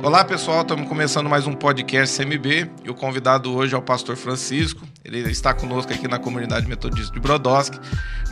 Olá pessoal, estamos começando mais um podcast CMB e o convidado hoje é o pastor Francisco. Ele está conosco aqui na comunidade metodista de Brodowski.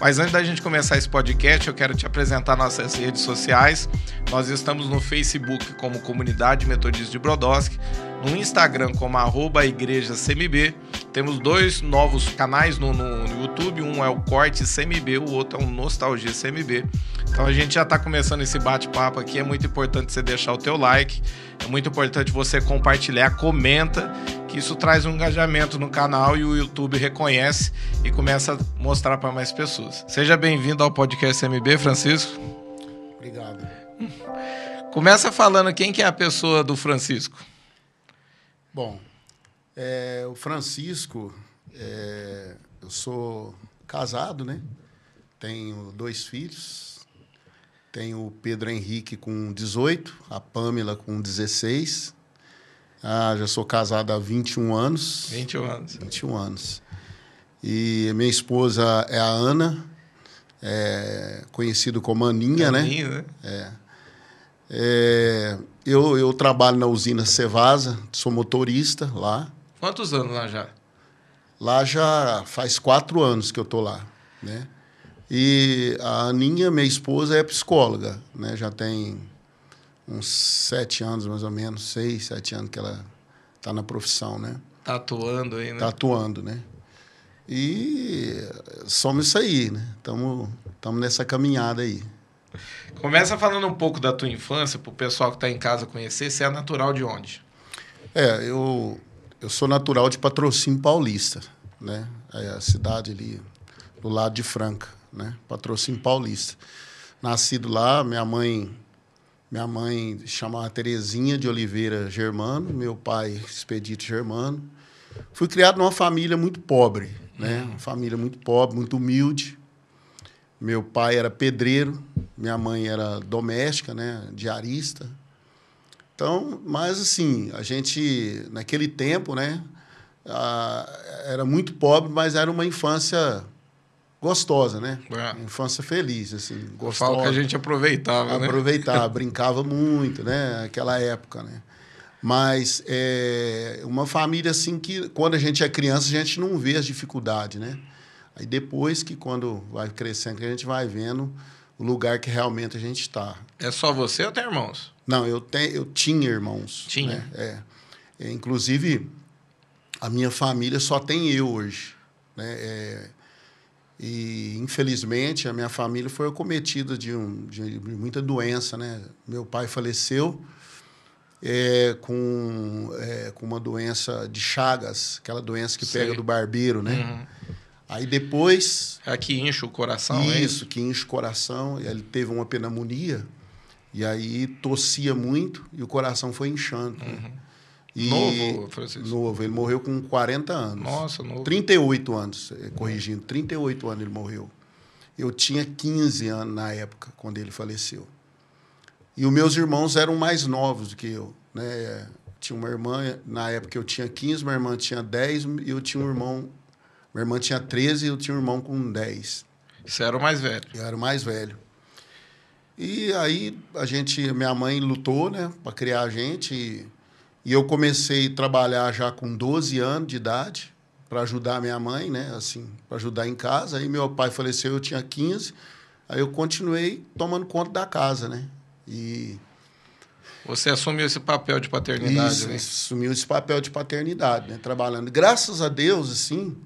Mas antes da gente começar esse podcast, eu quero te apresentar nossas redes sociais. Nós estamos no Facebook como Comunidade Metodista de Brodowski, no Instagram como arroba Igreja CMB. Temos dois novos canais no, no, no, YouTube, um é o Corte CMB, o outro é o Nostalgia CMB. Então a gente já está começando esse bate-papo aqui, é muito importante você deixar o teu like, é muito importante você compartilhar, comenta, que isso traz um engajamento no canal e o YouTube reconhece e começa a mostrar para mais pessoas. Seja bem-vindo ao podcast CMB, Francisco. Obrigado. Começa falando quem que é a pessoa do Francisco. Bom, é, o Francisco, é, eu sou casado, né? Tenho dois filhos. Tenho o Pedro Henrique com 18, a Pamela com 16. Ah, já sou casado há 21 anos. 21 anos. 21 anos. E minha esposa é a Ana, é, conhecido como Aninha, Aninha né? né? É. É, eu, eu trabalho na usina Cevasa, sou motorista lá. Quantos anos lá já? Lá já faz quatro anos que eu tô lá, né? E a Aninha, minha esposa, é psicóloga, né? Já tem uns sete anos, mais ou menos, seis, sete anos que ela está na profissão, né? Tá atuando aí, né? Tá atuando, né? E somos isso aí, né? Estamos nessa caminhada aí. Começa falando um pouco da tua infância, para o pessoal que está em casa conhecer. Você é natural de onde? É, eu, eu sou natural de Patrocínio Paulista, né? É a cidade ali do lado de Franca, né? Patrocínio Paulista. Nascido lá, minha mãe minha mãe chamava Terezinha de Oliveira Germano, meu pai Expedito Germano. Fui criado numa família muito pobre, né? Uma família muito pobre, muito humilde. Meu pai era pedreiro, minha mãe era doméstica, né, diarista. Então, mas assim, a gente naquele tempo, né, a, era muito pobre, mas era uma infância gostosa, né? É. Infância feliz, assim, gostosa. Falo que a gente aproveitava, né? Aproveitava, brincava muito, né? Aquela época, né? Mas é uma família assim que quando a gente é criança a gente não vê as dificuldades, né? Aí depois que quando vai crescendo, que a gente vai vendo o lugar que realmente a gente está. É só você ou tem irmãos? Não, eu, tenho, eu tinha irmãos. Tinha? Né? É. é. Inclusive, a minha família só tem eu hoje. Né? É, e, infelizmente, a minha família foi acometida de, um, de muita doença. Né? Meu pai faleceu é, com, é, com uma doença de Chagas, aquela doença que Sei. pega do barbeiro, né? Uhum. Aí depois. É que incha o coração, isso, é isso? que incha o coração. Ele teve uma pneumonia. E aí tossia muito e o coração foi inchando. Né? Uhum. E novo, Francisco? Novo. Ele morreu com 40 anos. Nossa, novo. 38 anos, eh, corrigindo. 38 anos ele morreu. Eu tinha 15 anos na época, quando ele faleceu. E os meus irmãos eram mais novos do que eu. Né? Tinha uma irmã, na época eu tinha 15, minha irmã tinha 10 e eu tinha um irmão minha irmã tinha 13 e eu tinha um irmão com 10. Você era o mais velho? Eu era o mais velho. E aí a gente, minha mãe lutou, né, para criar a gente. E, e, eu comecei a trabalhar já com 12 anos de idade para ajudar minha mãe, né, assim, para ajudar em casa. Aí meu pai faleceu, eu tinha 15. Aí eu continuei tomando conta da casa, né? E você assumiu esse papel de paternidade, Isso, né? assumiu esse papel de paternidade, né? Trabalhando. Graças a Deus, assim,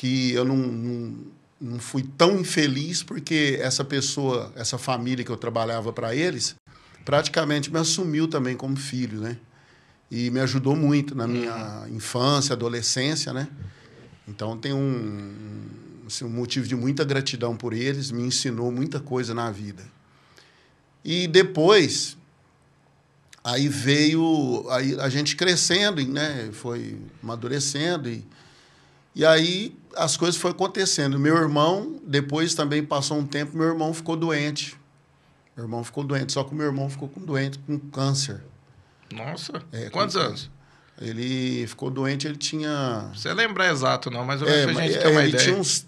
que eu não, não, não fui tão infeliz porque essa pessoa, essa família que eu trabalhava para eles, praticamente me assumiu também como filho, né? E me ajudou muito na minha uhum. infância, adolescência, né? Então tem um, assim, um motivo de muita gratidão por eles, me ensinou muita coisa na vida. E depois aí veio aí a gente crescendo, né? Foi amadurecendo e e aí as coisas foram acontecendo. Meu irmão, depois também passou um tempo, meu irmão ficou doente. Meu irmão ficou doente, só que o meu irmão ficou com doente, com câncer. Nossa, é, quantos anos? Ele ficou doente, ele tinha... Você lembra exato não, mas eu é, a gente é, tem uma ele ideia. Tinha uns...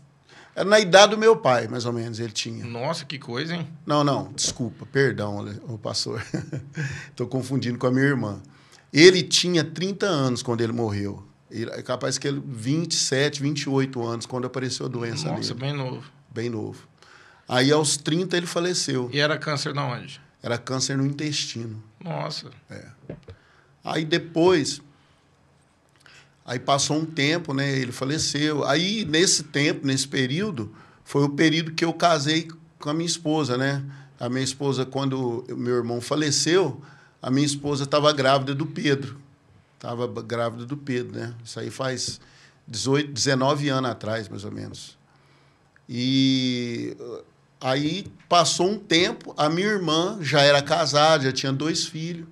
Era na idade do meu pai, mais ou menos, ele tinha. Nossa, que coisa, hein? Não, não, desculpa, perdão, o pastor. Estou confundindo com a minha irmã. Ele tinha 30 anos quando ele morreu. É capaz que ele 27, 28 anos quando apareceu a doença Nossa, nele. bem novo. Bem novo. Aí aos 30 ele faleceu. E era câncer de onde? Era câncer no intestino. Nossa. Aí depois, aí passou um tempo, né? Ele faleceu. Aí nesse tempo, nesse período, foi o período que eu casei com a minha esposa, né? A minha esposa, quando meu irmão faleceu, a minha esposa estava grávida do Pedro. Estava grávida do Pedro, né? Isso aí faz 18, 19 anos atrás, mais ou menos. E uh, aí passou um tempo, a minha irmã já era casada, já tinha dois filhos.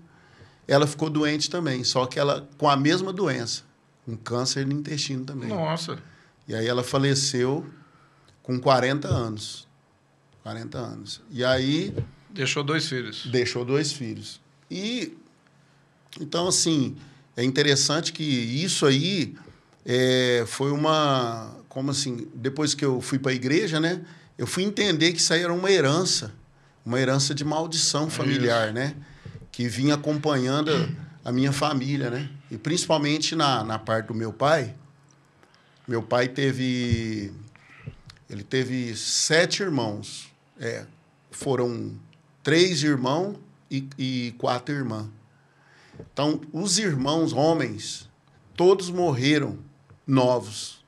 Ela ficou doente também, só que ela com a mesma doença, um câncer no intestino também. Nossa. E aí ela faleceu com 40 anos. 40 anos. E aí Deixou dois filhos. deixou dois filhos. E então assim é interessante que isso aí é, foi uma como assim depois que eu fui para a igreja, né? Eu fui entender que isso aí era uma herança, uma herança de maldição familiar, né? Que vinha acompanhando a, a minha família, né? E principalmente na, na parte do meu pai. Meu pai teve ele teve sete irmãos. É, foram três irmãos e, e quatro irmãs. Então, os irmãos homens, todos morreram novos.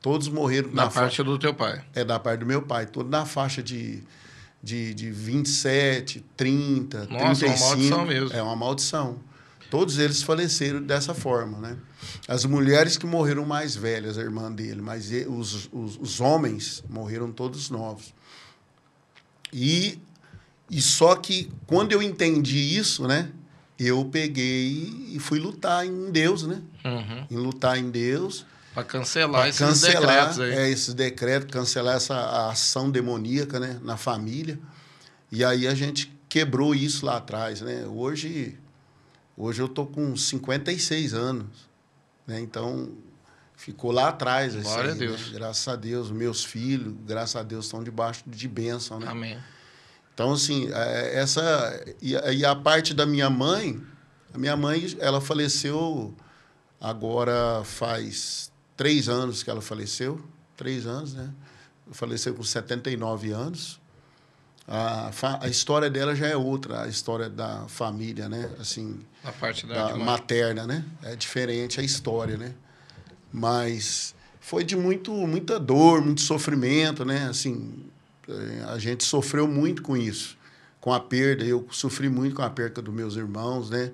Todos morreram Na, na, fa- do teu pai. é da parte do meu pai, todo na faixa de, de, de 27, 30, Nossa, é uma 35. maldição mesmo. É uma maldição. Todos eles faleceram dessa forma, né? As mulheres que morreram mais velhas, a irmã dele, mas os, os, os homens morreram todos novos. E, e só que quando eu entendi isso, né? Eu peguei e fui lutar em Deus, né? Uhum. Em lutar em Deus. Pra cancelar Pra esses cancelar decretos aí. é, esses decretos, cancelar essa ação demoníaca né, na família. E aí a gente quebrou isso lá atrás. Né? Hoje, hoje eu tô com 56 anos. Né? Então, ficou lá atrás. isso Glória a aí, Deus. né? Graças a Deus, meus filhos, graças a Deus, estão debaixo de bênção. Né? Amém. Então, assim, é, essa. E, a- a parte da minha mãe, a minha mãe, ela faleceu agora faz três anos que ela faleceu. Três anos, né? Faleceu com 79 anos. A, a história dela já é outra, a história da família, né? Assim, Na parte da, da materna, né? É diferente a história, né? Mas foi de muito, muita dor, muito sofrimento, né? Assim, a gente sofreu muito com isso, com a perda. Eu sofri muito com a perda dos meus irmãos, né?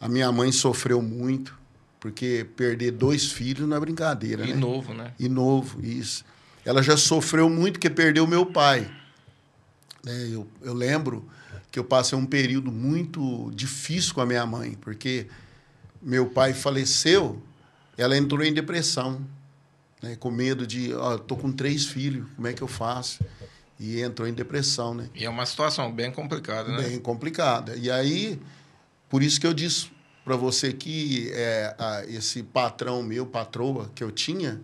A minha mãe sofreu muito, porque perder dois filhos não é brincadeira, E né? novo, né? E novo, isso. Ela já sofreu muito porque perdeu meu pai. Né? Eu, eu lembro que eu passei um período muito difícil com a minha mãe, porque meu pai faleceu, ela entrou em depressão, né? com medo de, ó, tô com três filhos, como é que eu faço? E entrou em depressão, né? E é uma situação bem complicada, né? bem complicada. E aí, por isso que eu disse para você que é, a- esse patrão meu, patroa que eu tinha,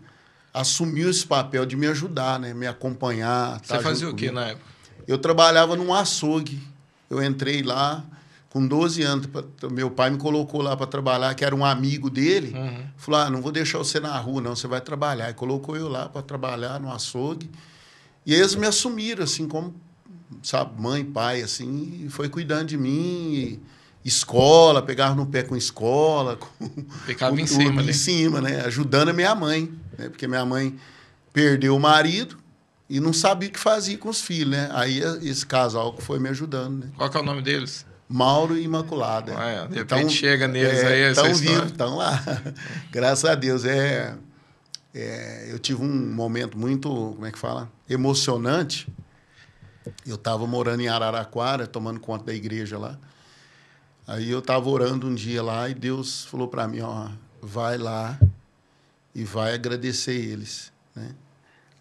assumiu esse papel de me ajudar, né? Me acompanhar. Você tá fazia junto o que na época? Eu trabalhava num açougue. Eu entrei lá com 12 anos. Meu pai me colocou lá para trabalhar, que era um amigo dele. Uhum. Falou: ah, não vou deixar você na rua, não, você vai trabalhar. E colocou eu lá para trabalhar no açougue. E eles me assumiram, assim, como, sabe, mãe, pai, assim, e foi cuidando de mim. escola, pegava no pé com escola, com, Ficava com em tudo, cima ali. em cima, né? Ajudando a minha mãe, né? Porque minha mãe perdeu o marido e não sabia o que fazia com os filhos, né? Aí esse casal que foi me ajudando, né? Qual que é o nome deles? Mauro e Imaculada. Ah, é. De repente chega neles é, aí essa Estão história. vivos, estão lá. Graças a Deus. É, é, eu tive um momento muito, como é que fala? Emocionante. Eu estava morando em Araraquara, tomando conta da igreja lá. Aí eu estava orando um dia lá e Deus falou para mim, ó, vai lá e vai agradecer eles, né?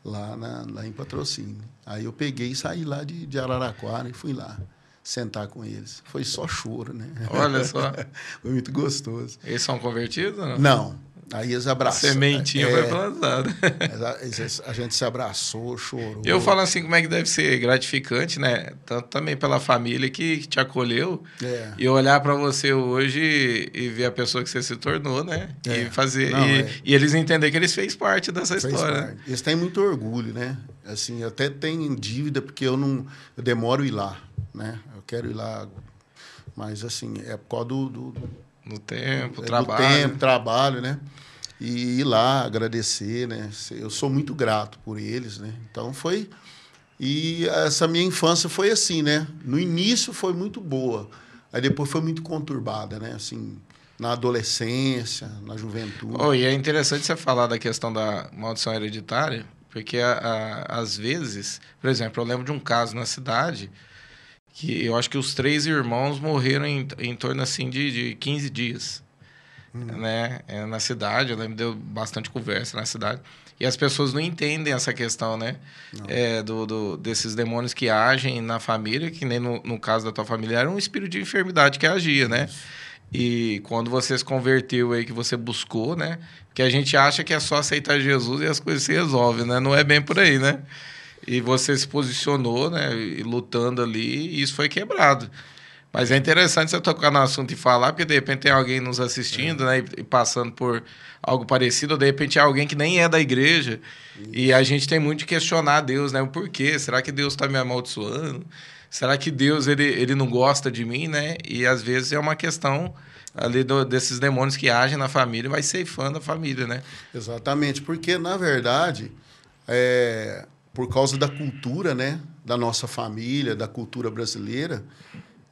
Lá, na, lá em patrocínio. Aí eu peguei e saí lá de, de Araraquara e fui lá sentar com eles. Foi só choro, né? Olha só. Foi muito gostoso. Eles são convertidos ou não? Não, Aí eles abraçaram. Sementinha é, foi plantada. A gente se abraçou, chorou. Eu falo assim, como é que deve ser gratificante, né? Tanto também pela família que te acolheu. É. E olhar para você hoje e ver a pessoa que você se tornou, né? É. E fazer. Não, e, é. e eles entender que eles fez parte dessa Fez história. né? parte. Eles têm muito orgulho, né? Assim, até tenho dívida porque eu não eu demoro ir lá, né? Eu quero ir lá, mas assim é por causa do, do, No tempo, é, trabalho. do tempo, trabalho, né? E ir lá agradecer, né? Eu sou muito grato por eles, né? Então foi e essa minha infância foi assim, né? No início foi muito boa, aí depois foi muito conturbada, né? Assim, na adolescência, na juventude. Oh, e é interessante você falar da questão da maldição hereditária, porque a, a- às vezes, por exemplo, eu lembro de um caso na cidade que eu acho que os três irmãos morreram em, em torno assim de, de 15 dias. Né? É, na cidade, eu lembro deu bastante conversa na cidade. E as pessoas não entendem essa questão, né? É, do, do- desses demônios que agem na família, que nem no, no caso da tua família, era um espírito de enfermidade que agia, né? E quando você se converteu aí, que você buscou, né? Que a gente acha que é só aceitar Jesus e as coisas se resolvem, né? Não é bem por aí, né? E você se posicionou, né? Lutando ali, e isso foi quebrado. Mas é interessante você tocar no assunto e falar, porque de repente tem alguém nos assistindo, né? E, passando por algo parecido, ou de repente é alguém que nem é da igreja. E a gente tem muito de questionar Deus, né? O porquê? Será que Deus está me amaldiçoando? Será que Deus ele, ele não gosta de mim, né? E às vezes é uma questão ali do- desses demônios que agem na família vai ceifando a família, né? Exatamente, porque na verdade, é, por causa da cultura, né, da nossa família, da cultura brasileira,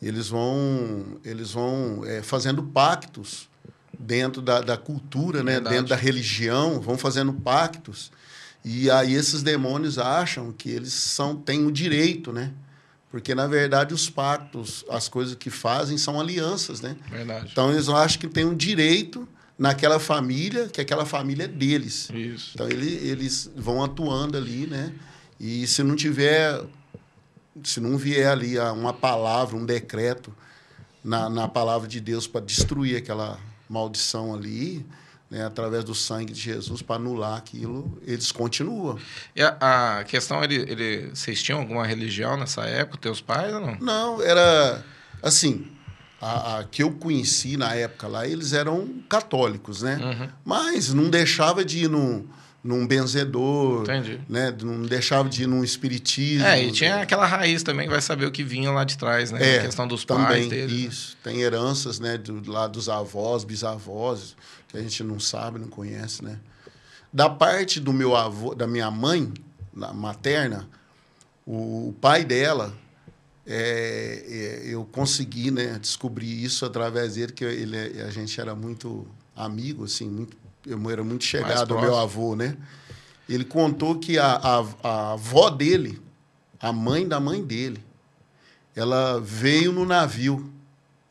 eles vão, eles vão é, fazendo pactos dentro da, da cultura, né, Verdade. dentro da religião, vão fazendo pactos. E aí esses demônios acham que eles são têm o direito, né? Porque na verdade os pactos, as coisas que fazem são alianças, né? Verdade. Então eles acham que tem um direito naquela família, que aquela família é deles. Isso. Então ele, eles vão atuando ali, né? E se não tiver, se não vier ali a- uma palavra, um decreto na, na palavra de Deus para destruir aquela maldição ali, né? através do sangue de Jesus para anular aquilo, eles continuam. E a, a questão, ele, ele, vocês tinham alguma religião nessa época, teus pais ou não? Não, era assim. A, a que eu conheci na época lá, eles eram católicos, né? Uhum. Mas não deixava de ir num, num benzedor, Entendi. né? Não deixava de ir num espiritismo. É, e tinha aquela raiz também vai saber o que vinha lá de trás, né? É, a questão dos também, pais deles. né? Isso. Tem heranças, né? Do, lá dos avós, bisavós, que a gente não sabe, não conhece, né? Da parte do meu avô, da minha mãe, na materna, o, o pai dela, é, é, eu consegui, né? Descobrir isso através dele, que ele, a gente era muito amigo, assim, muito, eu era muito chegado ao meu avô, né? Ele contou que a, a, a avó dele, a mãe da mãe dele, ela veio no navio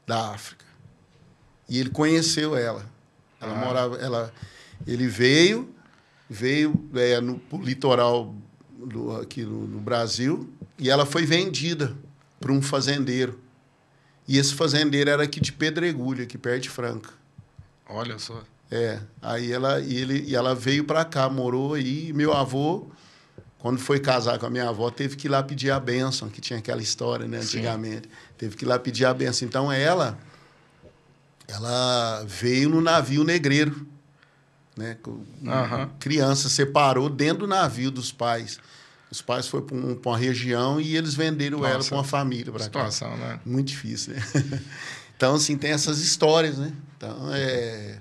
da África. E ele conheceu ela. Ela Ah. morava, ela, ele veio, veio é, no litoral do, aqui no, no Brasil e ela foi vendida para um fazendeiro. E esse fazendeiro era aqui de Pedregulho, aqui perto de Franca. Olha só. É, aí ela, e ele, e ela veio para cá, morou aí. E meu avô, quando foi casar com a minha avó, teve que ir lá pedir a bênção, que tinha aquela história, né, Sim. antigamente. Teve que ir lá pedir a bênção. Então ela, ela veio no navio negreiro, né? Criança, separou dentro do navio dos pais. Os pais foram para um, pra uma região e eles venderam ela Nossa. para uma família. Pra cá. Situação, né? Muito difícil, né? Então, assim, tem essas histórias, né? Então, é...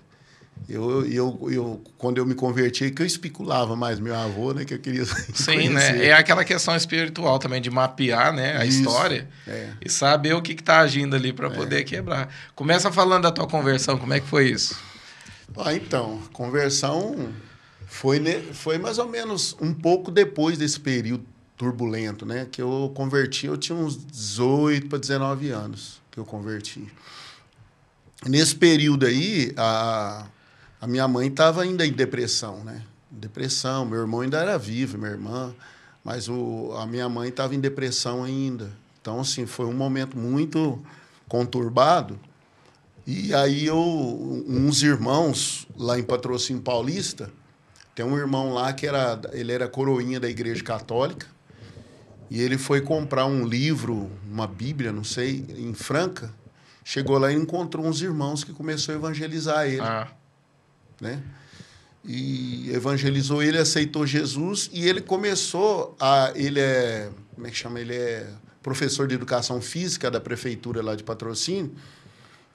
Eu, eu, eu, quando eu me converti, que eu especulava mais meu avô, né? Que eu queria Sim, né? É aquela questão espiritual também de mapear, né, a Isso. história É. e saber o que está agindo ali para poder quebrar. Começa falando da tua conversão, como é que foi isso? Ah, então, conversão foi, foi mais ou menos um pouco depois desse período turbulento, né? Que eu converti, eu tinha uns 18 para 19 anos que eu converti. Nesse período aí, a, a minha mãe estava ainda em depressão, né? Depressão, meu irmão ainda era vivo, minha irmã, mas o, a minha mãe estava em depressão ainda. Então, assim, foi um momento muito conturbado. E aí eu, uns irmãos lá em Patrocínio Paulista, tem um irmão lá que era, ele era coroinha da Igreja Católica, e ele foi comprar um livro, uma Bíblia, não sei, em Franca. Chegou lá e encontrou uns irmãos que começou a evangelizar ele. Ah. Né? E evangelizou ele, aceitou Jesus e ele começou a. Ele é. Como é que chama? Ele é professor de educação física da prefeitura lá de patrocínio.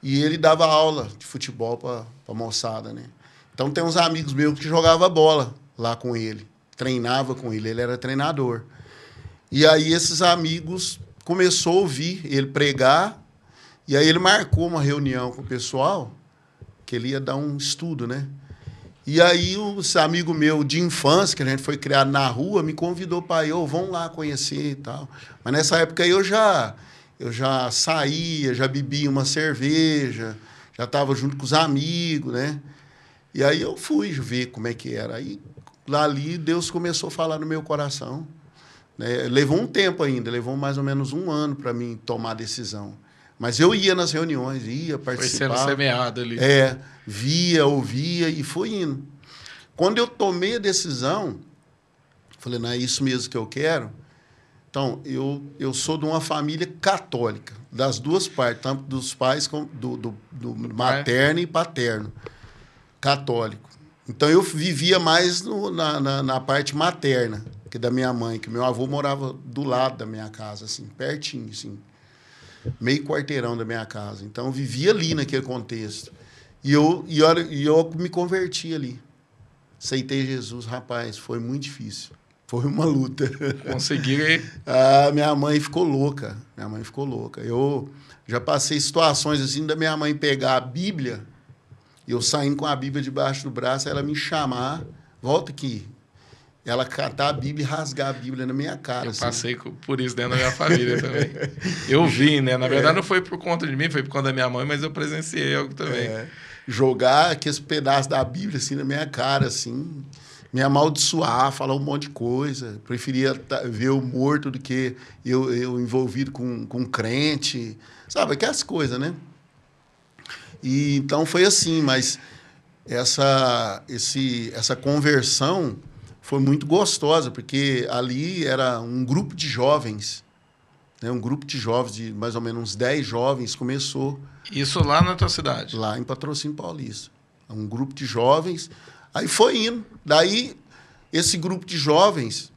E ele dava aula de futebol para a moçada, né? Então tem uns amigos meus que jogavam bola lá com ele, treinava com ele, ele era treinador. E aí esses amigos começou a ouvir ele pregar, e aí ele marcou uma reunião com o pessoal, que ele ia dar um estudo, né? E aí esse amigo meu de infância, que a gente foi criado na rua, me convidou para ir, oh, vamos lá conhecer e tal. Mas nessa época eu já eu já saía, já bebia uma cerveja, já estava junto com os amigos, né? E aí eu fui ver como é que era. Aí lá ali Deus começou a falar no meu coração. Né? Levou um tempo ainda, levou mais ou menos um ano para mim tomar a decisão. Mas eu ia nas reuniões, ia participar. Foi sendo semeado ali. É, via, ouvia e foi indo. Quando eu tomei a decisão, falei, não é isso mesmo que eu quero. Então, eu, eu sou de uma família católica, das duas partes, tanto dos pais como do, do, do materno e paterno, católico. Então, eu vivia mais no, na, na, na parte materna que da minha mãe, que meu avô morava do lado da minha casa, assim, pertinho, assim, meio quarteirão da minha casa. Então eu vivia ali naquele contexto. E eu, e eu, e eu me converti ali. Aceitei Jesus, rapaz, foi muito difícil. Foi uma luta. Consegui. ah, minha mãe ficou louca. Minha mãe ficou louca. Eu já passei situações assim da minha mãe pegar a Bíblia, e eu saindo com a Bíblia debaixo do braço, ela me chamar, volta aqui, ela catar a Bíblia e rasgar a Bíblia na minha cara. Eu assim. passei por isso dentro da minha família também. Eu vi, né? Na verdade, é. não foi por conta de mim, foi por conta da minha mãe, mas eu presenciei algo também. É. Jogar aqueles pedaços da Bíblia assim na minha cara, assim, me amaldiçoar, falar um monte de coisa. Preferia ver o morto do que eu, eu envolvido com, com crente. Sabe, aquelas coisas, né? E, então foi assim, mas essa, esse, essa conversão foi muito gostosa, porque ali era um grupo de jovens, né? um grupo de jovens, de mais ou menos uns 10 jovens, começou. Isso lá na tua cidade? Lá em Patrocínio Paulista. Um grupo de jovens. Aí foi indo. Daí, esse grupo de jovens,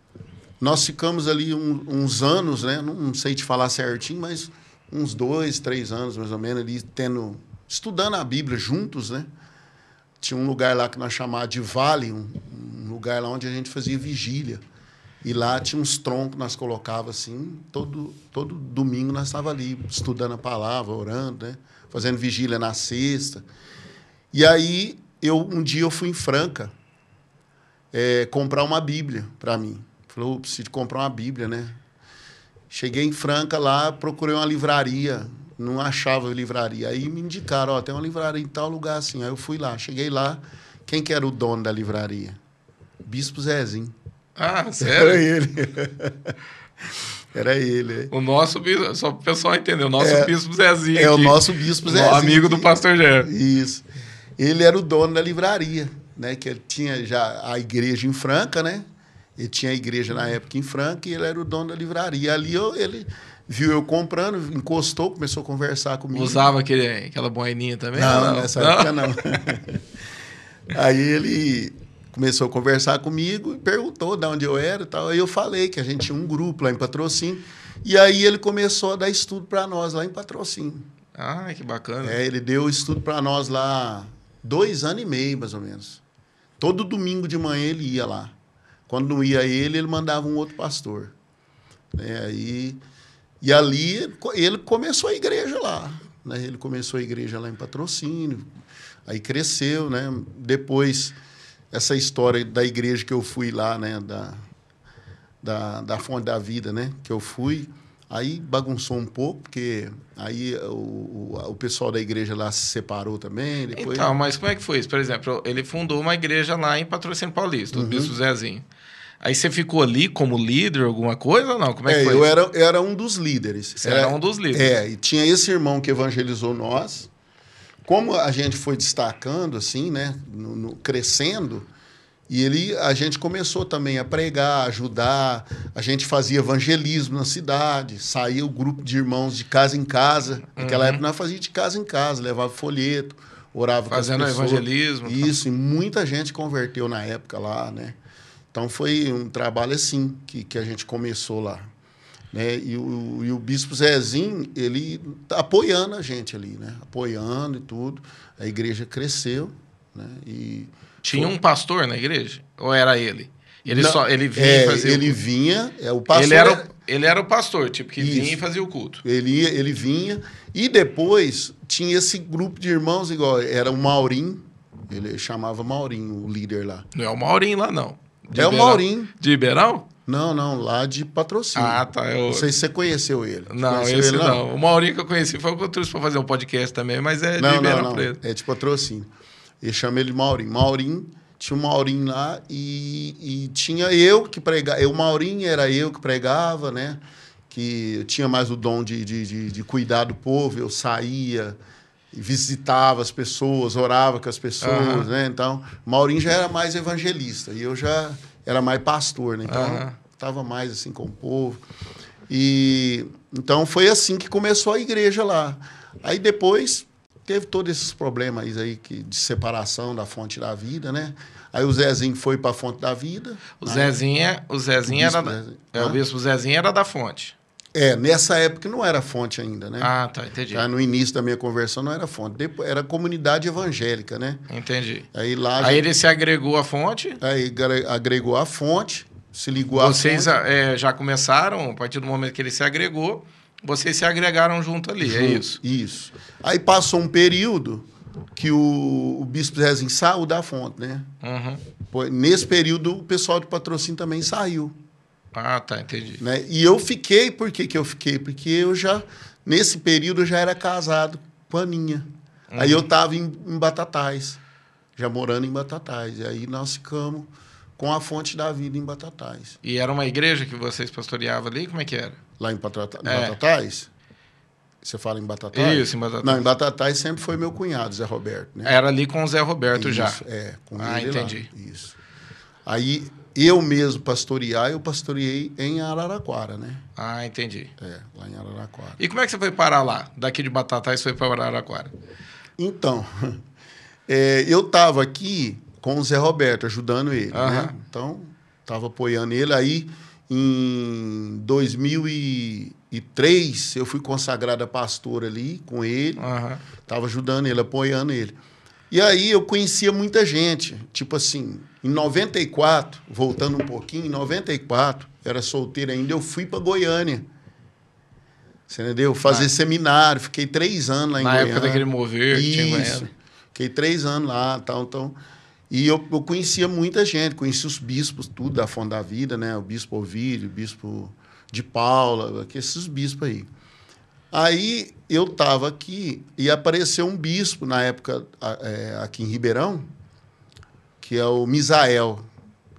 nós ficamos ali um, uns anos, né? não sei te falar certinho, mas uns dois, três anos mais ou menos ali, tendo, estudando a Bíblia juntos, né? Tinha um lugar lá que nós chamávamos de Vale, um, lugar lá onde a gente fazia vigília. E lá tinha uns troncos, nós colocava assim, todo, todo domingo nós estava ali estudando a palavra, orando, né? fazendo vigília na sexta. E aí, eu um dia eu fui em Franca é, comprar uma Bíblia para mim. Falou, preciso comprar uma Bíblia, né? Cheguei em Franca lá, procurei uma livraria, não achava livraria. Aí me indicaram, ó, tem uma livraria em tal lugar assim. Aí eu fui lá, cheguei lá, quem que era o dono da livraria? Bispo Zezinho. Ah, sério? Era ele. Era ele. O nosso bispo, só para o pessoal entender, o nosso é, bispo Zezinho. É, aqui, o nosso bispo Zezinho. amigo do pastor Gé. Isso. Ele era o dono da livraria, né? Que ele tinha já a igreja em Franca, né? Ele tinha a igreja na época em Franca e ele era o dono da livraria. Ali eu, ele viu eu comprando, encostou, começou a conversar comigo. Usava aquele, aquela boininha também? Não, não? nessa não? época não. Aí ele começou a conversar comigo e perguntou de onde eu era e tal. Aí eu falei que a gente tinha um grupo lá em Patrocínio. E aí ele começou a dar estudo para nós lá em Patrocínio. Ah, que bacana. É, ele deu estudo para nós lá dois anos e meio, mais ou menos. Todo domingo de manhã ele ia lá. Quando não ia ele, ele mandava um outro pastor. É, aí, e ali ele começou a igreja lá. Né? Ele começou a igreja lá em Patrocínio. Aí cresceu, né? Depois essa história da igreja que eu fui lá, né, da, da, da fonte da vida, né, que eu fui, aí bagunçou um pouco, porque aí o, o, o pessoal da igreja lá se separou também. Depois... Então, mas como é que foi isso? Por exemplo, ele fundou uma igreja lá em Patrocínio Paulista, o uhum. Bispo Zezinho. Aí você ficou ali como líder, alguma coisa ou não? Como é, que foi? Eu era, era um dos líderes. Você era, era um dos líderes. É, e tinha esse irmão que evangelizou nós, como a gente foi destacando, assim, né? no- no- crescendo, e ele, a gente começou também a pregar, ajudar. A gente fazia evangelismo na cidade, saía o grupo de irmãos de casa em casa. Naquela época nós fazíamos de casa em casa, levava folheto, orava Fazendo com as pessoas. evangelismo. Isso, e muita gente converteu na época lá, né? Então foi um trabalho assim que, que a gente começou lá. Né? E, o, e o Bispo Zezinho, ele tá apoiando a gente ali, né? Apoiando e tudo. A igreja cresceu, né? E Tinha um pastor na igreja? Ou era ele? Ele Não, só ele vinha é, e fazia o ele culto? vinha, é o pastor. ele era, o, ele era o pastor, tipo, que vinha Isso. e fazia o culto. Ele, ia- ele vinha. E depois tinha esse grupo de irmãos, igual era o Maurim, ele chamava Maurim, o líder lá. Não é o Maurinho lá, não. De é o? Maurim. De Ribeirão? Não, não, lá de patrocínio. Ah, tá. Eu... Não sei se você conheceu ele. Não, Conheceu esse ele, não. O Maurinho que eu conheci foi o que eu trouxe pra fazer um podcast também, mas é de Não, não, Ribeirão não. Preto. É de patrocínio. Ele chama ele de Maurim. Maurim, tinha o Maurim lá e, e tinha eu que pregava. O Maurim era eu que pregava, né? Que eu tinha mais o dom de, de, de, de cuidar do povo. Eu saía, visitava as pessoas, orava com as pessoas, Aham. né? Então, Maurim já era mais evangelista e eu já era mais pastor, né? Então, estava mais assim com o povo. E então foi assim que começou a igreja lá. Aí depois teve todos esses problemas aí que, de separação da fonte da vida, né? Aí o Zezinho foi para a fonte da vida. O Zezinho, é- o Zezinho era. é, o bispo Zezinho era da fonte. É, nessa época não era fonte ainda, né? Ah, tá, entendi. Já no início da minha conversão não era fonte. Depois, era comunidade evangélica, né? Entendi. Aí lá Aí gente- ele se agregou à fonte. aí agre- agregou a fonte, se ligou à Vocês fonte. é, já começaram, a partir do momento que ele se agregou, vocês se agregaram junto ali, é Junto, isso. Isso. Aí passou um período que o, o bispo Zezinho saiu da fonte, né? Uhum. Nesse período, o pessoal de patrocínio também saiu. Ah, tá, entendi. Né? E eu fiquei, por que, que eu fiquei? Porque eu já, nesse período, eu já era casado com a Aninha. Aí eu estava em, em Batatais, já morando em Batatais. E aí nós ficamos com a fonte da vida em Batatais. E era uma igreja que vocês pastoreavam ali? Como é que era? Lá em, Patata- em É. Batatais? Você fala em Batatais? Isso, em Batatais. Não, em Batatais sempre foi meu cunhado, Zé Roberto. Né? Era ali com o Zé Roberto já. Isso, É, com Ah, ele lá. entendi. Isso. Aí eu mesmo pastorear, eu pastoreei em Araraquara, né? Ah, entendi. É, lá em Araraquara. E como é que você foi parar lá? Daqui de Batatais foi para Araraquara? Então, é, eu estava aqui com o Zé Roberto, ajudando ele, Aham. né? Então, estava apoiando ele. Aí, em 2003, eu fui consagrado a pastor ali com ele. Aham. Tava ajudando ele, apoiando ele. E aí eu conhecia muita gente. Tipo assim, em 94, voltando um pouquinho, em 94, era solteiro ainda, eu fui para Goiânia. Você entendeu? Fazer Na- seminário. Fiquei três anos lá em Na Goiânia. época daquele mover que tinha em Isso. Goiânia. Fiquei três anos lá tal, então. E eu, eu conhecia muita gente, conhecia os bispos, tudo da Fonte da Vida, né? O bispo Ovídio, o bispo de Paula, esses bispos aí. Aí eu estava aqui e apareceu um bispo na época é, aqui em Ribeirão, que é o Misael.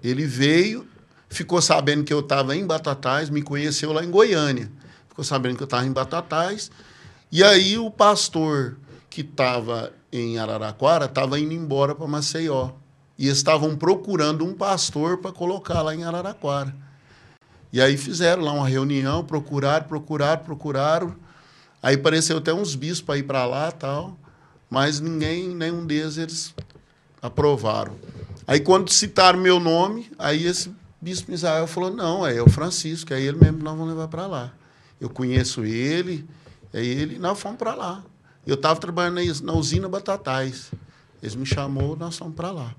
Ele veio, ficou sabendo que eu estava em Batatais, me conheceu lá em Goiânia. Ficou sabendo que eu estava em Batatais. E aí o pastor que estava em Araraquara estava indo embora para Maceió. E estavam procurando um pastor para colocar lá em Araraquara. E aí fizeram lá uma reunião, procuraram, procuraram, procuraram. Aí apareceu até uns bispos para ir para lá tal, mas ninguém, nenhum deles eles aprovaram. Aí quando citaram meu nome, aí esse bispo Israel falou: não, é o Francisco, é ele mesmo que nós vamos levar para lá. Eu conheço ele, é ele, nós fomos para lá. Eu estava trabalhando na usina Batatais. Eles me chamou, nós fomos para lá.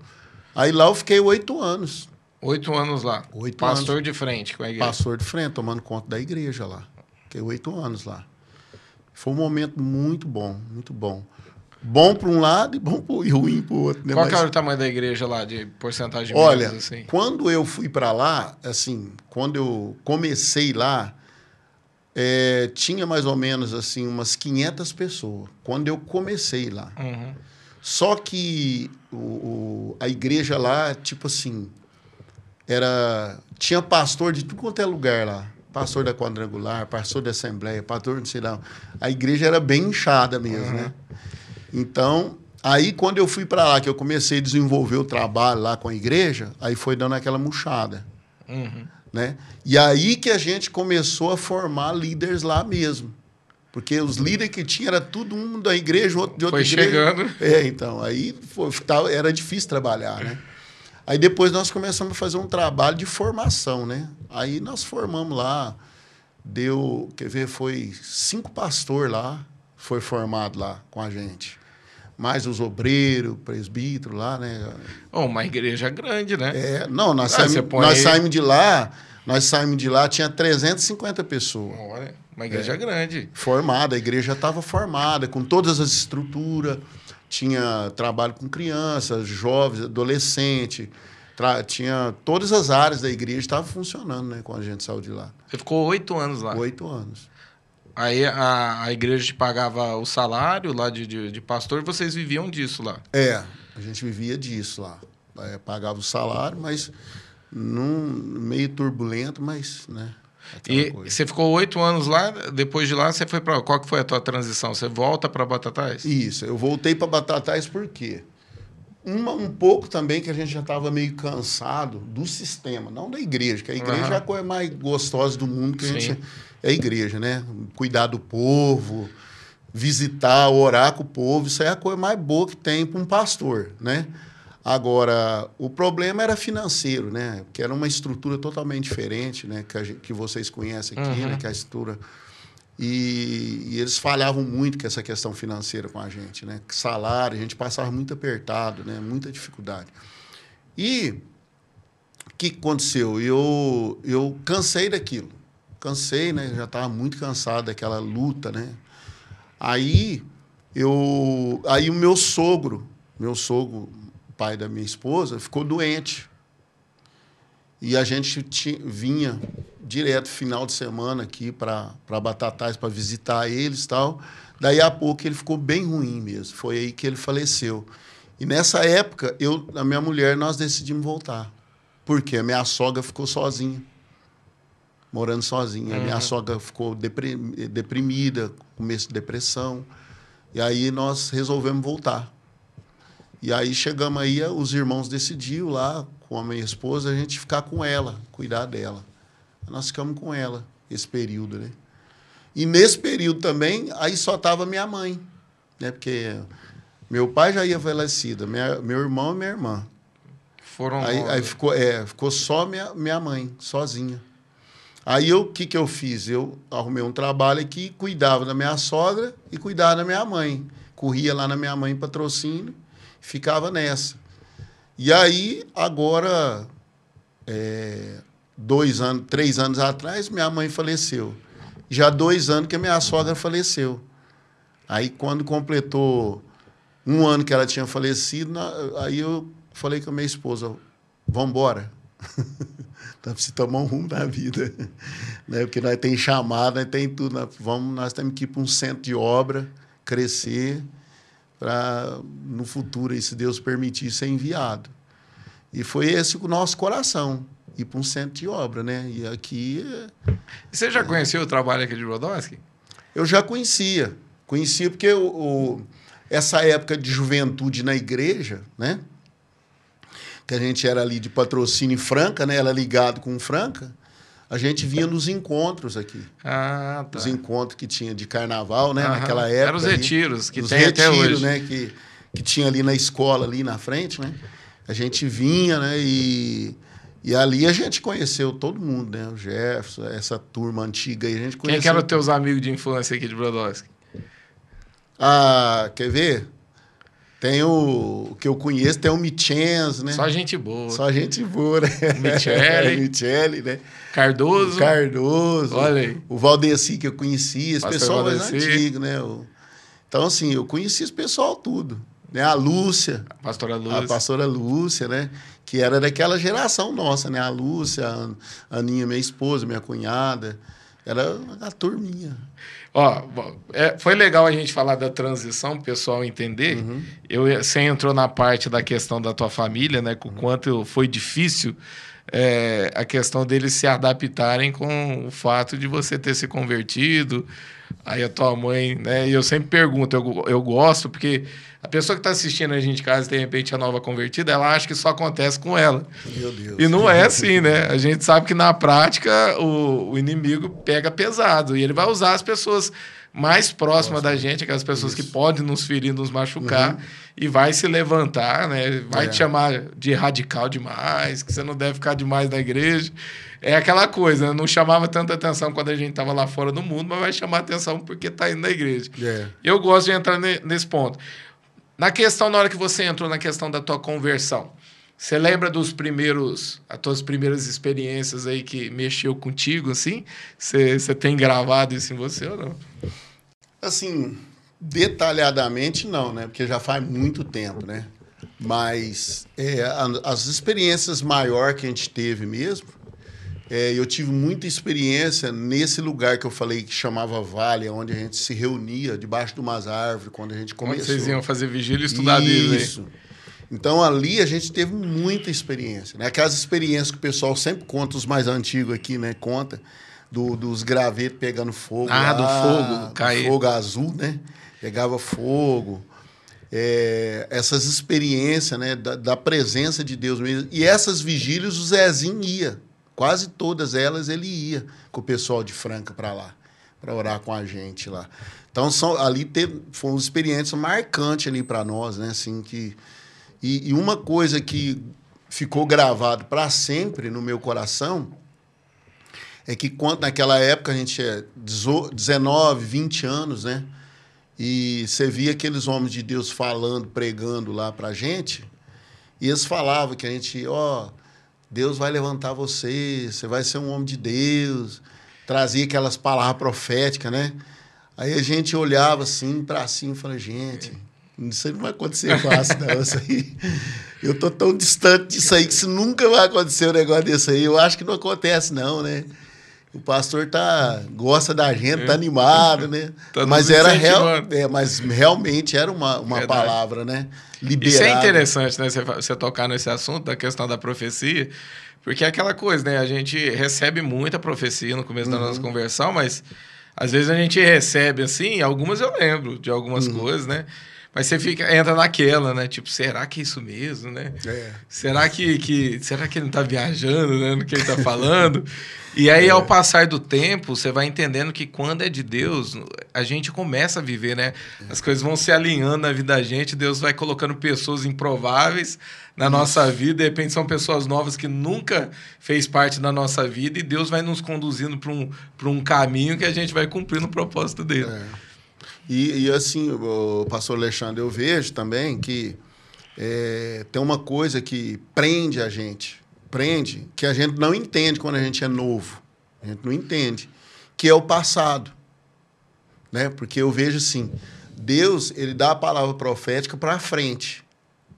Aí lá eu fiquei oito anos, Oito anos lá. Oito Pastor de frente com a igreja. pastor de frente, tomando conta da igreja lá. Fiquei oito anos lá. Foi um momento muito bom, muito bom. Bom para um lado e bom pro, e ruim para o outro. Né? Qual Mas- era o tamanho da igreja lá, de porcentagem de Olha, membros, assim? quando eu fui para lá, assim, quando eu comecei lá, é, tinha mais ou menos assim umas 500 pessoas. Quando eu comecei lá. Uhum. Só que o, o- a igreja lá, tipo assim, era tinha pastor de tudo quanto é lugar lá. Pastor da quadrangular, pastor da assembleia, pastor não sei lá. A igreja era bem inchada mesmo, Uhum. né? Então, aí quando eu fui para lá, que eu comecei a desenvolver o trabalho lá com a igreja, aí foi dando aquela murchada. Uhum. Né? E aí que a gente começou a formar líderes lá mesmo. Porque os líderes que tinha era tudo um da igreja, outro de outra Foi igreja. chegando. É, então, aí foi, era difícil trabalhar, né? Aí depois nós começamos a fazer um trabalho de formação, né? Aí nós formamos lá, deu, quer ver, foi cinco pastor lá, foi formado lá com a gente. Mais os obreiros, presbítero lá, né? Oh, uma igreja grande, né? É, não, nós, Ah, saímos, nós aí- saímos de lá, nós saímos de lá, tinha 350 pessoas. Olha, uma É. igreja grande. Formada, a igreja estava formada, com todas as estruturas, tinha trabalho com crianças, jovens, adolescentes, tra- tinha todas as áreas da igreja estavam funcionando, né, quando a gente saiu de lá. Você ficou oito anos lá. Oito anos. Aí a, a igreja te pagava o salário lá de, de, de pastor e vocês viviam disso lá. É, a gente vivia disso lá. É, pagava o salário, mas num meio turbulento, mas, né, E coisa. você ficou oito anos lá, depois de lá você foi para qual que foi a tua transição? Você volta para Batatais? Isso, eu voltei para Batatais por quê? Uma, um pouco também que a gente já estava meio cansado do sistema, não da igreja, que a igreja Aham. é a coisa mais gostosa do mundo que a Sim. gente é a igreja, né? Cuidar do povo, visitar, orar com o povo, isso é a coisa mais boa que tem para um pastor, né? Agora, o problema era financeiro, né? Que era uma estrutura totalmente diferente, né? Que, gente- que vocês conhecem aqui, Uhum. né? Que é a estrutura e, e eles falhavam muito com essa questão financeira com a gente, né? Salário, a gente passava muito apertado, né? Muita dificuldade. E o que aconteceu? Eu, eu cansei daquilo. Cansei, né? Já estava muito cansado daquela luta, né? Aí, eu, aí o meu sogro, meu sogro, pai da minha esposa, ficou doente. E a gente ti- vinha direto final de semana aqui para Batatais para visitar eles tal. Daí a pouco ele ficou bem ruim mesmo. Foi aí que ele faleceu. E nessa época, eu, a minha mulher, nós decidimos voltar. Porque a minha sogra ficou sozinha. Morando sozinha. A minha Uhum. sogra ficou depri- deprimida, começo de depressão. E aí nós resolvemos voltar. E aí chegamos aí, os irmãos decidiram lá, com a minha esposa, a gente ficar com ela, cuidar dela. Nós ficamos com ela esse período, né? E nesse período também, aí só tava minha mãe, né? Porque meu pai já ia falecido, minha, meu irmão e minha irmã. Foram. Aí, aí ficou, é, ficou só minha, minha mãe, sozinha. Aí o que, que eu fiz? Eu arrumei um trabalho aqui, cuidava da minha sogra e cuidava da minha mãe. Corria lá na minha mãe patrocínio, ficava nessa. E aí, agora, é, dois anos, três anos atrás, minha mãe faleceu. Já dois anos que a minha sogra faleceu. Aí, quando completou um ano que ela tinha falecido, aí eu falei com a minha esposa, vamos embora. Então, precisa tomar um rumo na vida. né? Porque nós tem chamada, nós tem tudo. Nós, vamos, nós temos que ir para um centro de obra, crescer, para no futuro, se Deus permitir, ser enviado. E foi esse o nosso coração, ir para um centro de obra. Né? E aqui eh, Você já conheceu o trabalho aqui de Brodowski? eu já conhecia. Conhecia porque o, o- essa época de juventude na igreja, né? Que a gente era ali de patrocínio em Franca, né? Ela ligado com Franca. A gente vinha nos encontros aqui. Ah, tá. Os encontros que tinha de carnaval, né? Aham. Naquela época. Eram os ali. retiros, que Os tem até retiros, hoje. né? Que, que tinha ali na escola, ali na frente, né? A gente vinha, né? E, e ali a gente conheceu todo mundo, né? O Jefferson, essa turma antiga aí, a gente Quem conheceu. que eram os teus amigos de infância aqui de Brodowski? Ah, quer ver? Tem o, o que eu conheço, tem o Michenz, né? Só gente boa. Só gente boa, né? Michele. Michele, né? Cardoso. O Cardoso. Olha aí. O Valdeci, que eu conhecia, esse Pastor pessoal mais Valdeci. antigo, né? Então, assim, eu conhecia esse pessoal tudo. Né? A Lúcia, Pastora a Luz. pastora Lúcia, né? Que era daquela geração nossa, né? A Lúcia, a a Aninha, minha esposa, minha cunhada. Era a turminha. Ó, é, foi legal a gente falar da transição, o pessoal entender. Uhum. Eu, você entrou na parte da questão da tua família, né? Com o quanto foi difícil é, a questão deles se adaptarem com o fato de você ter se convertido. Aí a tua mãe, né? E eu sempre pergunto, eu, eu gosto, porque a pessoa que está assistindo a gente em casa, de repente, a nova convertida, ela acha que só acontece com ela. Meu Deus. E não é assim, né? A gente sabe que na prática o, o inimigo pega pesado e ele vai usar as pessoas mais próximas da gente, aquelas pessoas Isso. que podem nos ferir, nos machucar, uhum. e vai se levantar, né? Vai é. te chamar de radical demais, que você não deve ficar demais na igreja. É aquela coisa, né? não chamava tanta atenção quando a gente estava lá fora do mundo, mas vai chamar atenção porque está indo na igreja. É. Eu gosto de entrar nesse ponto. Na questão, na hora que você entrou na questão da tua conversão, você lembra dos primeiros, as tuas primeiras experiências aí que mexeu contigo, assim? Você, tem gravado isso em você ou não? Assim, detalhadamente não, né? Porque já faz muito tempo, né? Mas é, as experiências maiores que a gente teve mesmo, é, eu tive muita experiência nesse lugar que eu falei que chamava Vale, onde a gente se reunia debaixo de umas árvores quando a gente começou. Onde vocês iam fazer vigília e estudar. Isso. Então ali a gente teve muita experiência, né? Aquelas experiências que o pessoal sempre conta, os mais antigos aqui, né? Conta do, dos gravetos pegando fogo. Ah, lá, do fogo, cair. Fogo azul, né? Pegava fogo. É, essas experiências, né? Da, da, presença de Deus mesmo. E essas vigílias o Zezinho ia. Quase todas elas ele ia com o pessoal de Franca para lá, para orar com a gente lá. Então são, ali teve, foi uma experiência marcante ali para nós, né? Assim que e, e uma coisa que ficou gravado para sempre no meu coração é que quando naquela época a gente é 19, 20 anos, né? E você via aqueles homens de Deus falando, pregando lá para a gente, e eles falavam que a gente, ó, oh, Deus vai levantar você, você vai ser um homem de Deus, trazia aquelas palavras proféticas, né? Aí a gente olhava assim para cima e falava, gente, isso aí não vai acontecer fácil, não. Isso aí, eu tô tão distante disso aí que isso nunca vai acontecer um negócio desse aí. Eu acho que não acontece, não, né? O pastor tá, gosta da gente, tá animado, né? Tá mas era real, é, mas realmente era uma, uma palavra, né? Liberada. Isso é interessante, né? Você, você tocar nesse assunto da questão da profecia, porque é aquela coisa, né? A gente recebe muita profecia no começo uhum. da nossa uhum. conversão, mas às vezes a gente recebe assim, algumas eu lembro de algumas uhum. coisas, né? Mas você fica, entra naquela, né? Tipo, será que é isso mesmo, né? É. Será que, que será que ele não está viajando, né? No que ele está falando? e aí, é. ao passar do tempo, você vai entendendo que quando é de Deus, a gente começa a viver, né? As coisas vão se alinhando na vida da gente, Deus vai colocando pessoas improváveis na isso. nossa vida, de repente são pessoas novas que nunca fez parte da nossa vida e Deus vai nos conduzindo para um, um caminho que a gente vai cumprir no propósito dele. É. E, e assim, o pastor Alexandre, eu vejo também que é, tem uma coisa que prende a gente, prende, que a gente não entende quando a gente é novo. A gente não entende, que é o passado. Né? Porque eu vejo assim, Deus, ele dá a palavra profética para frente,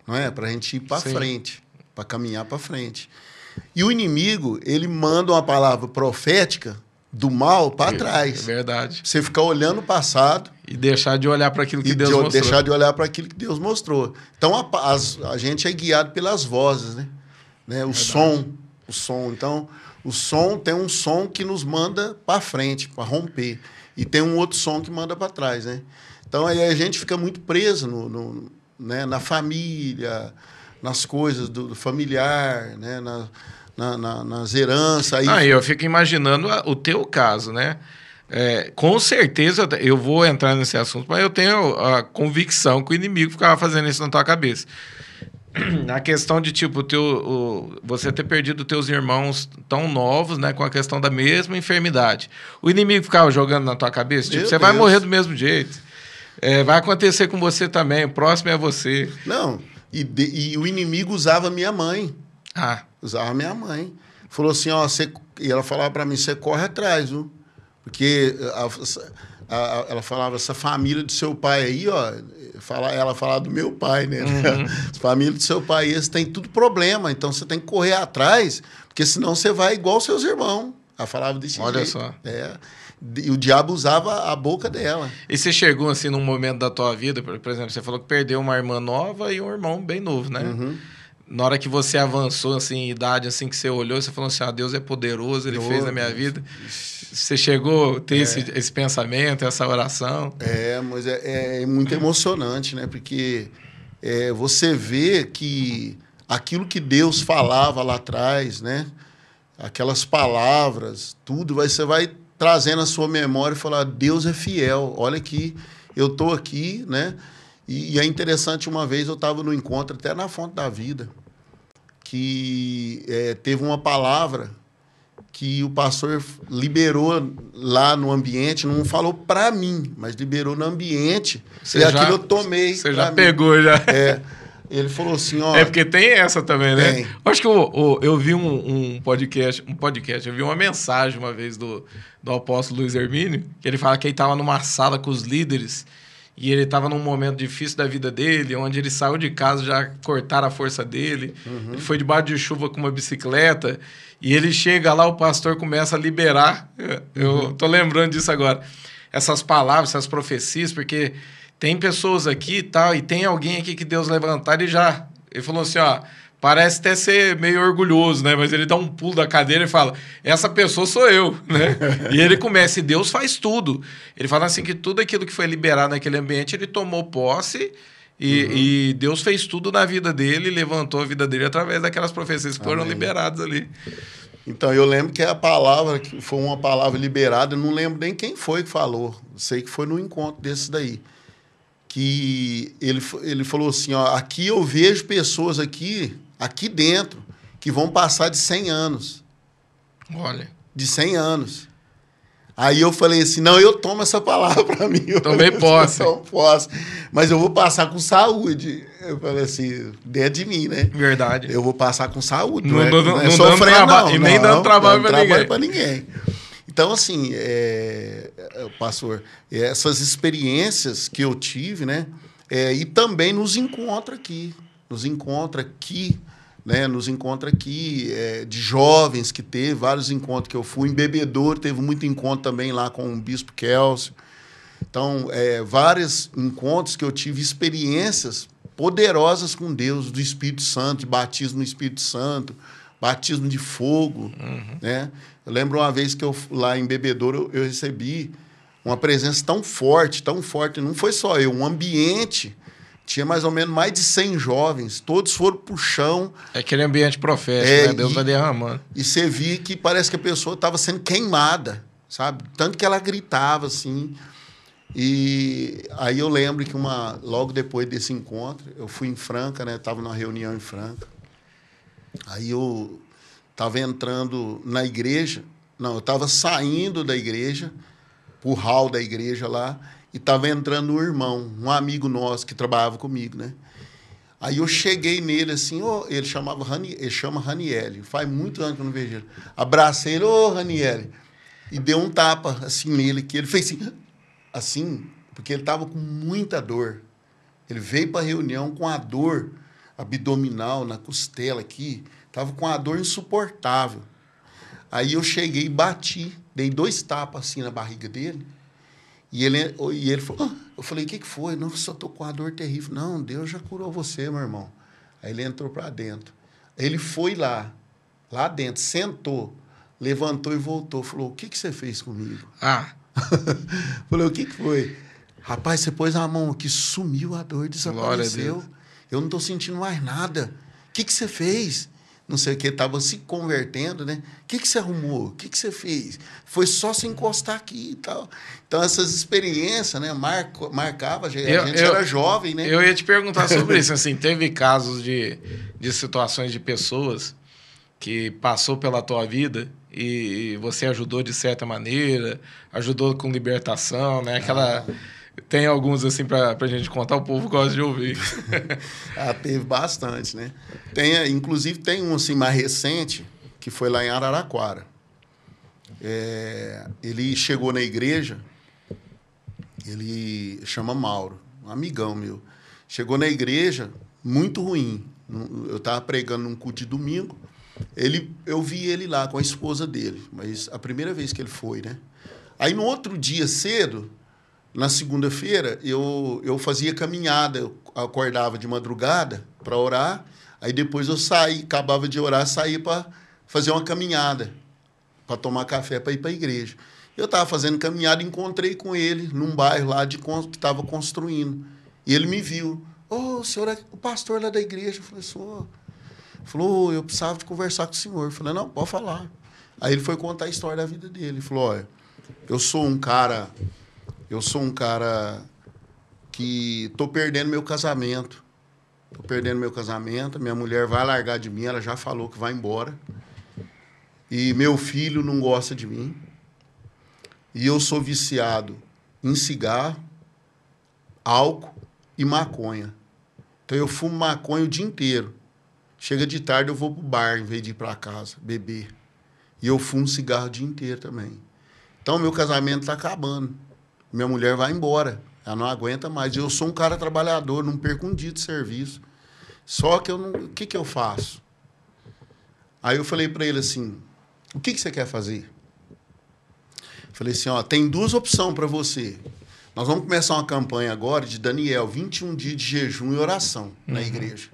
não é? Para a gente ir para frente, para caminhar para frente. E o inimigo, ele manda uma palavra profética do mal para é, trás. É verdade. Você ficar olhando o passado. E deixar de olhar para aquilo que Deus de, mostrou. Deixar de olhar para aquilo que Deus mostrou. Então a, as, a gente é guiado pelas vozes, né? né? O verdade. som. O som. Então, o som tem um som que nos manda para frente, para romper. E tem um outro som que manda para trás, né? Então aí a gente fica muito preso no, no né? na família, nas coisas do, do familiar, né? Na, na, na, nas heranças. Aí... Ah, eu fico imaginando o teu caso, né? É, com certeza eu vou entrar nesse assunto, mas eu tenho a convicção que o inimigo ficava fazendo isso na tua cabeça. A questão de, tipo, teu, o, você ter perdido teus irmãos tão novos, né? Com a questão da mesma enfermidade. O inimigo ficava jogando na tua cabeça, tipo, Meu você Deus. vai morrer do mesmo jeito. É, vai acontecer com você também, o próximo é você. Não, e, de, e o inimigo usava minha mãe. Ah. Usava minha mãe. Falou assim, ó, você... e ela falava para mim, você corre atrás, viu? Porque a, a, ela falava, essa família do seu pai aí, ó, fala, ela falava do meu pai, né? Uhum. família do seu pai, eles têm tudo problema, então você tem que correr atrás, porque senão você vai igual seus irmãos. Ela falava desse Olha jeito. só. É. E o diabo usava a boca dela. E você chegou assim num momento da tua vida, por exemplo, você falou que perdeu uma irmã nova e um irmão bem novo, né? Uhum na hora que você avançou assim, em idade, assim, que você olhou, você falou assim: ah, Deus é poderoso, ele oh, fez na minha Deus. vida. Você chegou a ter é. esse, esse pensamento, essa oração? É, mas é, é muito emocionante, né? Porque é, você vê que aquilo que Deus falava lá atrás, né? Aquelas palavras, tudo, você vai trazendo a sua memória e falar: Deus é fiel. Olha aqui, eu estou aqui, né? E, e, é interessante, uma vez eu estava no encontro, até na Fonte da Vida, que é, teve uma palavra que o pastor liberou lá no ambiente, não falou para mim, mas liberou no ambiente. Você e já, aquilo eu tomei. Você já mim. pegou, já. É. Ele falou assim, ó. É porque tem essa também, né? Tem. Acho que eu, eu, eu vi um, um, podcast, um podcast, eu vi uma mensagem uma vez do, do apóstolo Luiz Hermínio, que ele fala que ele estava numa sala com os líderes e ele estava num momento difícil da vida dele, onde ele saiu de casa, já cortaram a força dele. Uhum. Ele foi debaixo de chuva com uma bicicleta. E ele chega lá, o pastor começa a liberar. Eu uhum. tô lembrando disso agora. Essas palavras, essas profecias, porque tem pessoas aqui e tal, e tem alguém aqui que Deus levantar e já. Ele falou assim: ó parece até ser meio orgulhoso, né? Mas ele dá um pulo da cadeira e fala: Essa pessoa sou eu, né? e ele começa, e Deus faz tudo. Ele fala assim que tudo aquilo que foi liberado naquele ambiente, ele tomou posse. E, uhum. e Deus fez tudo na vida dele, levantou a vida dele através daquelas profecias que Amém. foram liberadas ali. Então, eu lembro que a palavra, que foi uma palavra liberada, eu não lembro nem quem foi que falou. Sei que foi no encontro desse daí. Que ele, ele falou assim: ó, aqui eu vejo pessoas aqui aqui dentro que vão passar de 100 anos. Olha. De 100 anos. Aí eu falei assim: não, eu tomo essa palavra para mim. Eu Também posso. Eu posso. Mas eu vou passar com saúde. Eu falei assim: dentro de mim, né? Verdade. Eu vou passar com saúde. Não, não, é, não, não é não. E nem dando trabalho para ninguém. Pra ninguém. Então, assim, é, é, pastor, essas experiências que eu tive, né? É, e também nos encontra aqui. Nos encontra aqui né, nos encontra aqui, é, de jovens que teve, vários encontros que eu fui. Em Bebedouro teve muito encontro também lá com o Bispo Kelsey. Então, é, vários encontros que eu tive, experiências poderosas com Deus, do Espírito Santo, de batismo no Espírito Santo, batismo de fogo. Uhum. Né? Eu lembro uma vez que eu lá em Bebedouro eu, eu recebi uma presença tão forte, tão forte. Não foi só eu, um ambiente tinha mais ou menos mais de 100 jovens, todos foram pro chão. É aquele ambiente profético, é, né? Deus e, vai derramando. E você via que parece que a pessoa estava sendo queimada, sabe? Tanto que ela gritava assim. E aí eu lembro que uma logo depois desse encontro, eu fui em Franca, né? Tava numa reunião em Franca. Aí eu tava entrando na igreja, não, eu tava saindo da igreja, pro hall da igreja lá, e estava entrando um irmão, um amigo nosso que trabalhava comigo, né? Aí eu cheguei nele assim, oh, ele chamava Rani, ele chama Raniele. Faz muitos anos que eu não vejo ele. Abracei ele, ô oh, Raniele. E deu um tapa assim nele, que ele fez assim, assim, porque ele estava com muita dor. Ele veio para a reunião com a dor abdominal na costela aqui, estava com a dor insuportável. Aí eu cheguei e bati, dei dois tapas assim na barriga dele. E ele, e ele falou, ah. eu falei, o que, que foi? Não, só tô com a dor terrível. Não, Deus já curou você, meu irmão. Aí ele entrou para dentro. Ele foi lá, lá dentro, sentou, levantou e voltou. Falou, o que, que você fez comigo? Ah. falei, o que, que foi? Rapaz, você pôs a mão aqui, sumiu a dor, desapareceu. Eu não estou sentindo mais nada. O que, que você fez? Não sei o que, estava se convertendo, né? O que, que você arrumou? O que, que você fez? Foi só se encostar aqui e tal. Então, essas experiências, né? Marco, marcava, a gente eu, era jovem, né? Eu ia te perguntar sobre isso, assim, teve casos de, de situações de pessoas que passou pela tua vida e você ajudou de certa maneira, ajudou com libertação, né? Aquela... Ah tem alguns assim para a gente contar, o povo gosta de ouvir. ah, teve bastante, né? Tem, inclusive tem um assim mais recente, que foi lá em Araraquara. É, ele chegou na igreja, ele chama Mauro, um amigão meu. Chegou na igreja, muito ruim. Eu estava pregando num culto de domingo. Ele, eu vi ele lá com a esposa dele, mas a primeira vez que ele foi, né? Aí no outro dia cedo, na segunda-feira, eu, eu fazia caminhada, eu acordava de madrugada para orar, aí depois eu saí, acabava de orar, saía para fazer uma caminhada, para tomar café, para ir para a igreja. Eu estava fazendo caminhada encontrei com ele num bairro lá de que estava construindo. E ele me viu. Oh, o senhor é o pastor lá da igreja. Eu falei, sou. Falou, eu precisava de conversar com o senhor. Eu falei, não, pode falar. Aí ele foi contar a história da vida dele. Ele falou, olha, eu sou um cara, eu sou um cara que tô perdendo meu casamento. Tô perdendo meu casamento, minha mulher vai largar de mim, ela já falou que vai embora. E meu filho não gosta de mim. E eu sou viciado em cigarro, álcool e maconha. Então eu fumo maconha o dia inteiro. Chega de tarde eu vou pro bar em vez de ir para casa beber. E eu fumo cigarro o dia inteiro também. Então meu casamento está acabando. Minha mulher vai embora. Ela não aguenta mais. Eu sou um cara trabalhador, não perco um dia de serviço. Só que eu não. O que, que eu faço? Aí eu falei para ele assim: o que, que você quer fazer? Falei assim: ó, tem duas opções para você. Nós vamos começar uma campanha agora de Daniel, 21 dias de jejum e oração uhum. na igreja.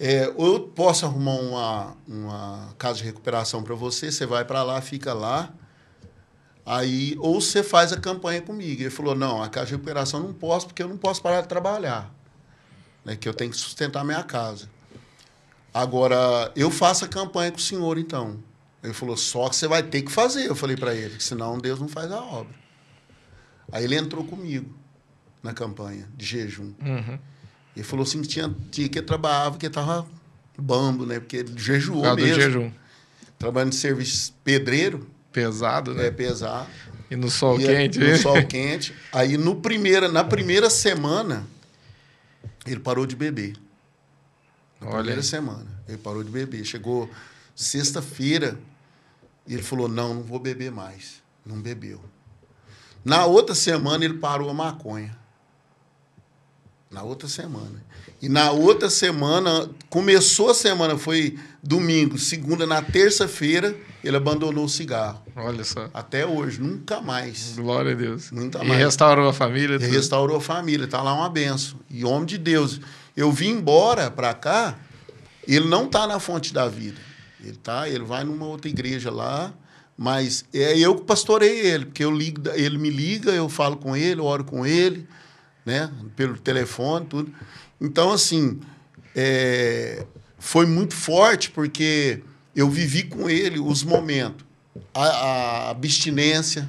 É, ou eu posso arrumar uma, uma casa de recuperação para você, você vai para lá, fica lá. Aí, ou você faz a campanha comigo. Ele falou: não, a casa de recuperação não posso, porque eu não posso parar de trabalhar. Né, que eu tenho que sustentar minha casa. Agora, eu faço a campanha com o senhor, então. Ele falou: só que você vai ter que fazer. Eu falei para ele: senão Deus não faz a obra. Aí ele entrou comigo na campanha de jejum. Uhum. Ele falou assim: tinha dia que ele trabalhava, que estava bambo, né? Porque ele jejuou mesmo. jejum. Trabalhando de serviço pedreiro Pesado, né? É pesado. E no sol e quente. No sol quente. Aí no primeira, na primeira semana, ele parou de beber. Na Olha. primeira semana, ele parou de beber. Chegou sexta-feira e ele falou: Não, não vou beber mais. Não bebeu. Na outra semana, ele parou a maconha. Na outra semana. E na outra semana, começou a semana, foi domingo, segunda, na terça-feira, ele abandonou o cigarro. Olha só. Até hoje, nunca mais. Glória a Deus. Nunca e mais. restaurou a família? E restaurou a família, tá lá uma benção. E homem de Deus. Eu vim embora para cá, ele não tá na fonte da vida. Ele tá, ele vai numa outra igreja lá, mas é eu que pastorei ele, porque eu ligo, ele me liga, eu falo com ele, eu oro com ele, né, pelo telefone, tudo. Então assim, é, foi muito forte porque eu vivi com ele os momentos. A, a abstinência,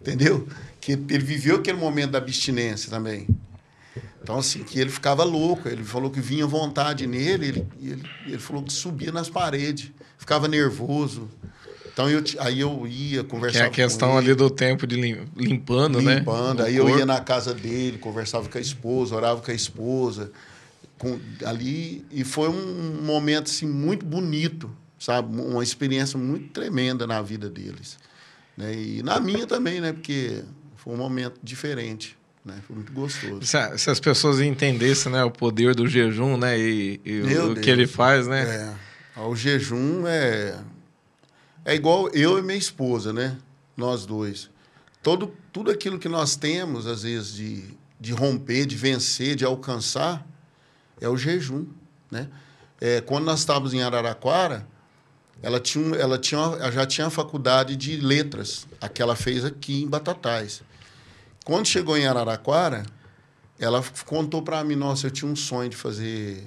entendeu? Que ele viveu aquele momento da abstinência também. Então, assim, que ele ficava louco. Ele falou que vinha vontade nele, ele, ele, ele falou que subia nas paredes, ficava nervoso. Então, eu, aí eu ia conversar. Que é a questão ali do tempo de limpando, limpando né? Limpando. Aí corpo. eu ia na casa dele, conversava com a esposa, orava com a esposa. Com, ali, e foi um momento, assim, muito bonito sabe? Uma experiência muito tremenda na vida deles. Né? E na minha também, né? Porque foi um momento diferente. Né? Foi muito gostoso. Se, se, as pessoas entendessem né, o poder do jejum né, e, e o, o, que ele faz, né? É. O jejum é, é igual eu e minha esposa, né? Nós dois. Todo, tudo aquilo que nós temos, às vezes, de, de romper, de vencer, de alcançar, é o jejum, né? É, quando nós estávamos em Araraquara, ela, tinha, ela, tinha, ela já tinha a faculdade de letras, a que ela fez aqui em Batatais. Quando chegou em Araraquara, ela contou para mim, nossa, eu tinha um sonho de fazer,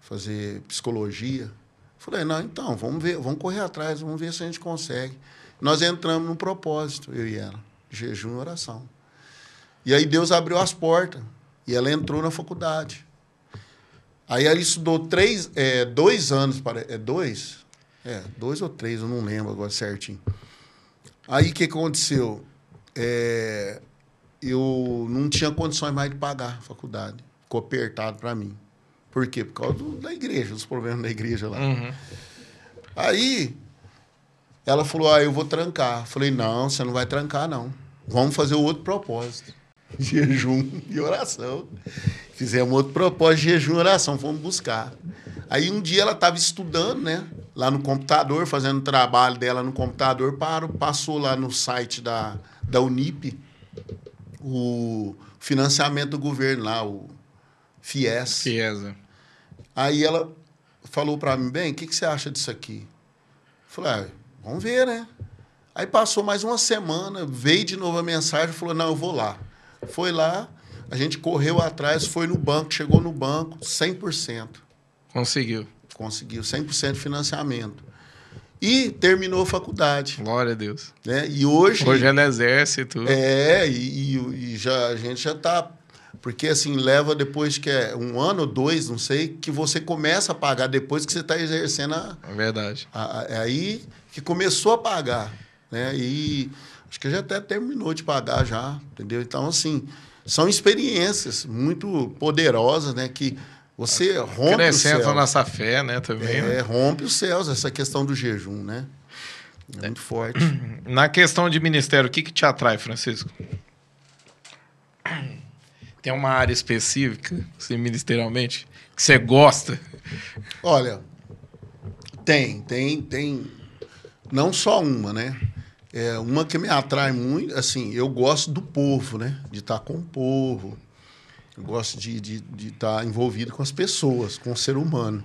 fazer psicologia. Falei, não, então, vamos ver, vamos correr atrás, vamos ver se a gente consegue. Nós entramos no propósito, eu e ela, jejum e oração. E aí Deus abriu as portas e ela entrou na faculdade. Aí ela estudou três, é, dois anos, para, é dois? É, dois ou três, eu não lembro agora certinho. Aí o que aconteceu? É, eu não tinha condições mais de pagar a faculdade. Ficou apertado para mim. Por quê? Por causa do, da igreja, dos problemas da igreja lá. Uhum. Aí ela falou: Ah, eu vou trancar. Falei: Não, você não vai trancar, não. Vamos fazer outro propósito. Jejum e oração. Fizemos outro propósito jejum e oração. Fomos buscar. Aí um dia ela estava estudando, né? Lá no computador, fazendo o trabalho dela no computador, parou, passou lá no site da, da Unip o financiamento do governo lá, o FIES. FIES. Aí ela falou para mim, bem, o que, que você acha disso aqui? Eu falei, ah, vamos ver, né? Aí passou mais uma semana, veio de novo a mensagem, falou: não, eu vou lá. Foi lá, a gente correu atrás, foi no banco, chegou no banco, 100%. Conseguiu. Conseguiu, 100% de financiamento. E terminou a faculdade. Glória a Deus. Né? E hoje. Hoje é no exército. É, e, e, e já, a gente já está. Porque assim, leva depois que é um ano ou dois, não sei, que você começa a pagar depois que você está exercendo a. É verdade. A, a, é aí que começou a pagar. Né? E acho que já até terminou de pagar já, entendeu? Então, assim, são experiências muito poderosas, né? Que você rompe Crescendo os céus. nossa fé, né, também. É, né? rompe os céus, essa questão do jejum, né? É muito forte. Na questão de ministério, o que, que te atrai, Francisco? Tem uma área específica, assim, ministerialmente, que você gosta? Olha, tem, tem, tem. Não só uma, né? É uma que me atrai muito, assim, eu gosto do povo, né? De estar com o povo. Eu gosto de estar de, de estar envolvido com as pessoas, com o ser humano.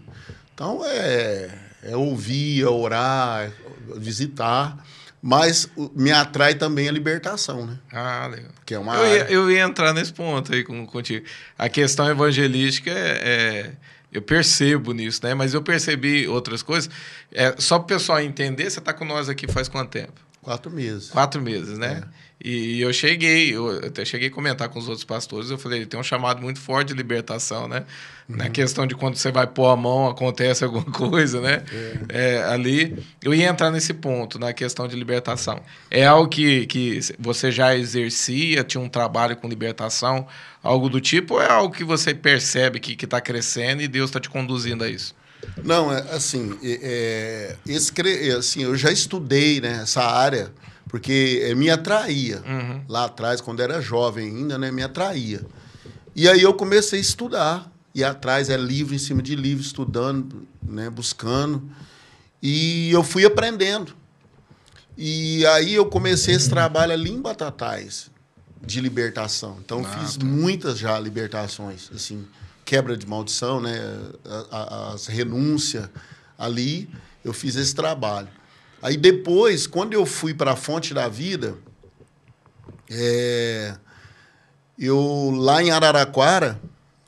Então, é, é ouvir, é orar, é visitar. Mas o- me atrai também a libertação, né? Ah, legal. Que é uma Eu ia, eu ia entrar nesse ponto aí com, contigo. A questão evangelística é, é- Eu percebo nisso, né? Mas eu percebi outras coisas. É, só para o pessoal entender, você está com nós aqui faz quanto tempo? Quatro meses. Quatro meses, né? E eu cheguei, eu até cheguei a comentar com os outros pastores, eu falei, ele tem um chamado muito forte de libertação, né? Na questão de quando você vai pôr a mão, acontece alguma coisa, né? É, ali, eu ia entrar nesse ponto, na questão de libertação. É algo que, que você já exercia, tinha um trabalho com libertação, algo do tipo, ou é algo que você percebe que está crescendo e Deus está te conduzindo a isso? Não, é, assim, é, é, é, assim, eu já estudei né, essa área, porque é, me atraía. Uhum. Lá atrás, quando era jovem ainda, né, me atraía. E aí eu comecei a estudar, ir atrás, é livro em cima de livro, estudando, né, buscando. E eu fui aprendendo. E aí eu comecei esse trabalho ali em Batatais, de libertação. Então, Ah, fiz tá. muitas já libertações, assim, quebra de maldição, né? As renúncias ali, eu fiz esse trabalho. Aí depois, quando eu fui para a Fonte da Vida, é, eu lá em Araraquara,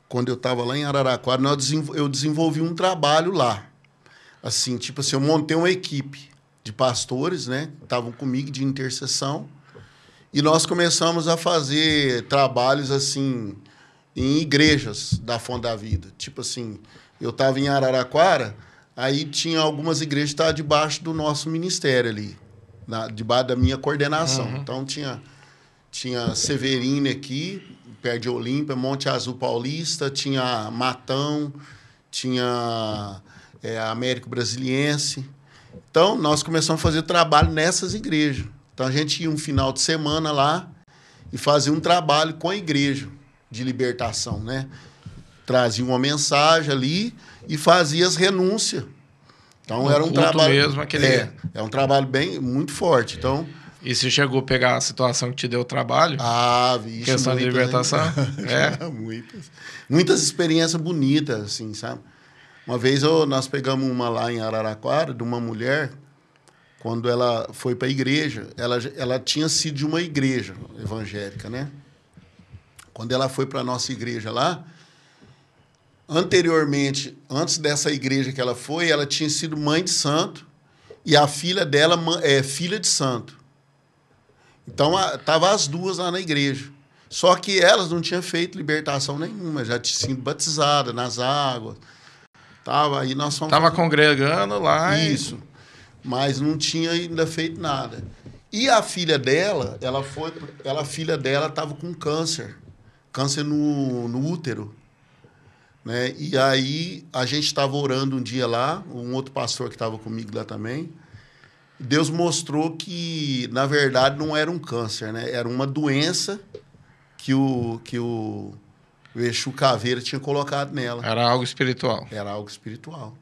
quando eu estava lá em Araraquara, nós eu desenvolvi um trabalho lá. Assim, tipo assim, eu montei uma equipe de pastores, né? Estavam comigo de intercessão. E nós começamos a fazer trabalhos assim em igrejas da Fonte da Vida. Tipo assim, eu estava em Araraquara, aí tinha algumas igrejas que estavam debaixo do nosso ministério ali, na, debaixo da minha coordenação. Então tinha tinha Severine aqui, perto de Olímpia, Monte Azul Paulista, tinha Matão, tinha é, Américo Brasiliense. Então, nós começamos a fazer trabalho nessas igrejas. Então, a gente ia um final de semana lá e fazia um trabalho com a igreja de libertação, né? Trazia uma mensagem ali e fazia as renúncias. Então, No era um trabalho... mesmo, aquele- É, é um trabalho bem, muito forte. Então... E você chegou a pegar a situação que te deu trabalho? Ah, vixe, Questão de muitas, libertação? né? É. muitas. Muitas experiências bonitas, assim, sabe? Uma vez eu, nós pegamos uma lá em Araraquara, de uma mulher, quando ela foi para a igreja, ela, ela tinha sido de uma igreja evangélica, né? Quando ela foi para a nossa igreja lá, anteriormente, antes dessa igreja que ela foi, ela tinha sido mãe de santo e a filha dela é filha de santo. Então, tava as duas lá na igreja. Só que elas não tinham feito libertação nenhuma, já tinham sido batizadas nas águas. Tava aí nós fomos Tava congregando lá e- isso. Mas não tinha ainda feito nada. E a filha dela, ela foi, ela a filha dela estava com câncer, câncer no, no útero, né? E aí a gente estava orando um dia lá, um outro pastor que estava comigo lá também. Deus mostrou que na verdade não era um câncer, né? Era uma doença que o que o, o Exu Caveira tinha colocado nela. Era algo espiritual. Era algo espiritual.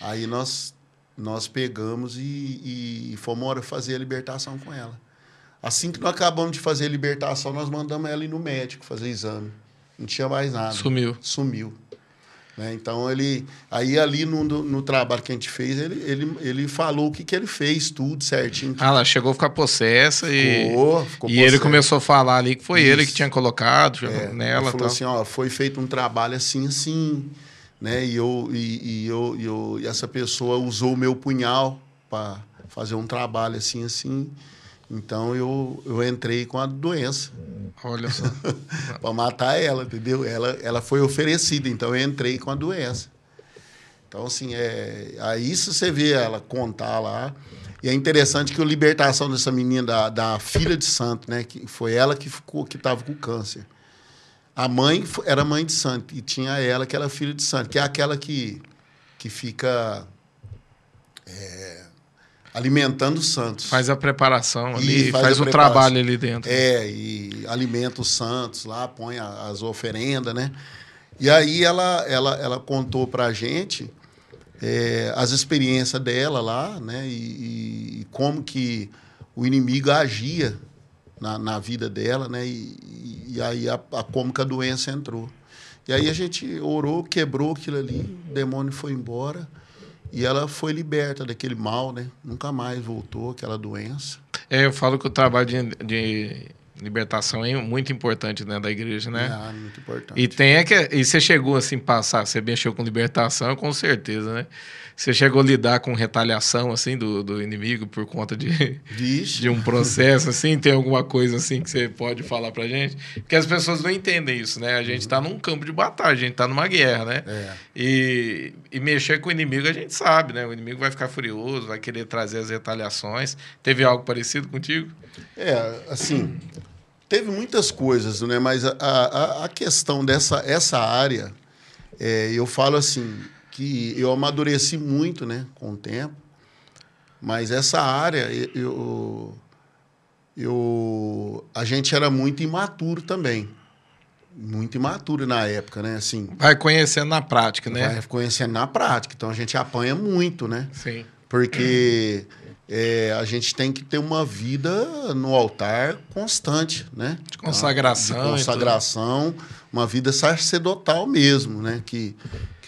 Aí nós, nós pegamos e, e fomos fazer a libertação com ela. Assim que nós acabamos de fazer a libertação, nós mandamos ela ir no médico fazer exame. Não tinha mais nada. Sumiu. Sumiu. Né? Então ele. Aí ali no, no, trabalho que a gente fez, ele, ele, ele falou o que, que ele fez, tudo certinho. Ah, ela chegou a ficar possessa ficou, e. Ficou e ele começou a falar ali que foi Isso. ele que tinha colocado é, nela. Ele falou tal. assim: ó, foi feito um trabalho assim, assim. Né? E, eu, e, e eu, e, eu, e essa pessoa usou o meu punhal para fazer um trabalho assim, assim. Então eu, eu entrei com a doença. Olha só. para matar ela, entendeu? Ela, ela foi oferecida, então eu entrei com a doença. Então, assim, é, aí se você vê ela contar lá. E é interessante que a libertação dessa menina, da, da filha de santo, né? Que foi ela que ficou, que estava com câncer. A mãe era mãe de santo, e tinha ela que era filha de santo, que é aquela que, que fica. É, alimentando os santos. Faz a preparação ali, e faz, faz o trabalho ali dentro. É, e alimenta os santos lá, põe as oferendas, né? E aí ela, ela, ela contou para a gente é, as experiências dela lá, né? E, e, como que o inimigo agia na, na vida dela, né? E, e aí a, a, como que a doença entrou. E aí a gente orou, quebrou aquilo ali, o demônio foi embora. E ela foi liberta daquele mal, né? Nunca mais voltou aquela doença. É, eu falo que o trabalho de, de libertação é muito importante né, da igreja, né? É, muito importante. E tem é que e você chegou assim passar, você mexeu com libertação, com certeza, né? Você chegou a lidar com retaliação assim do, do inimigo por conta de, de um processo assim? Tem alguma coisa assim que você pode falar pra gente? Porque as pessoas não entendem isso, né? A gente está num campo de batalha, a gente está numa guerra, né? É. E, e mexer com o inimigo a gente sabe, né? O inimigo vai ficar furioso, vai querer trazer as retaliações. Teve algo parecido contigo? É, assim, teve muitas coisas, né? Mas a, a, a questão dessa essa área, é, eu falo assim que eu amadureci muito, né, com o tempo. Mas essa área, eu, eu, a gente era muito imaturo também. Muito imaturo na época, né? Assim, vai conhecendo na prática, né? Vai conhecendo na prática. Então a gente apanha muito, né? Sim. Porque é, a gente tem que ter uma vida no altar constante, né? De consagração. De consagração, uma vida sacerdotal mesmo, né? Que,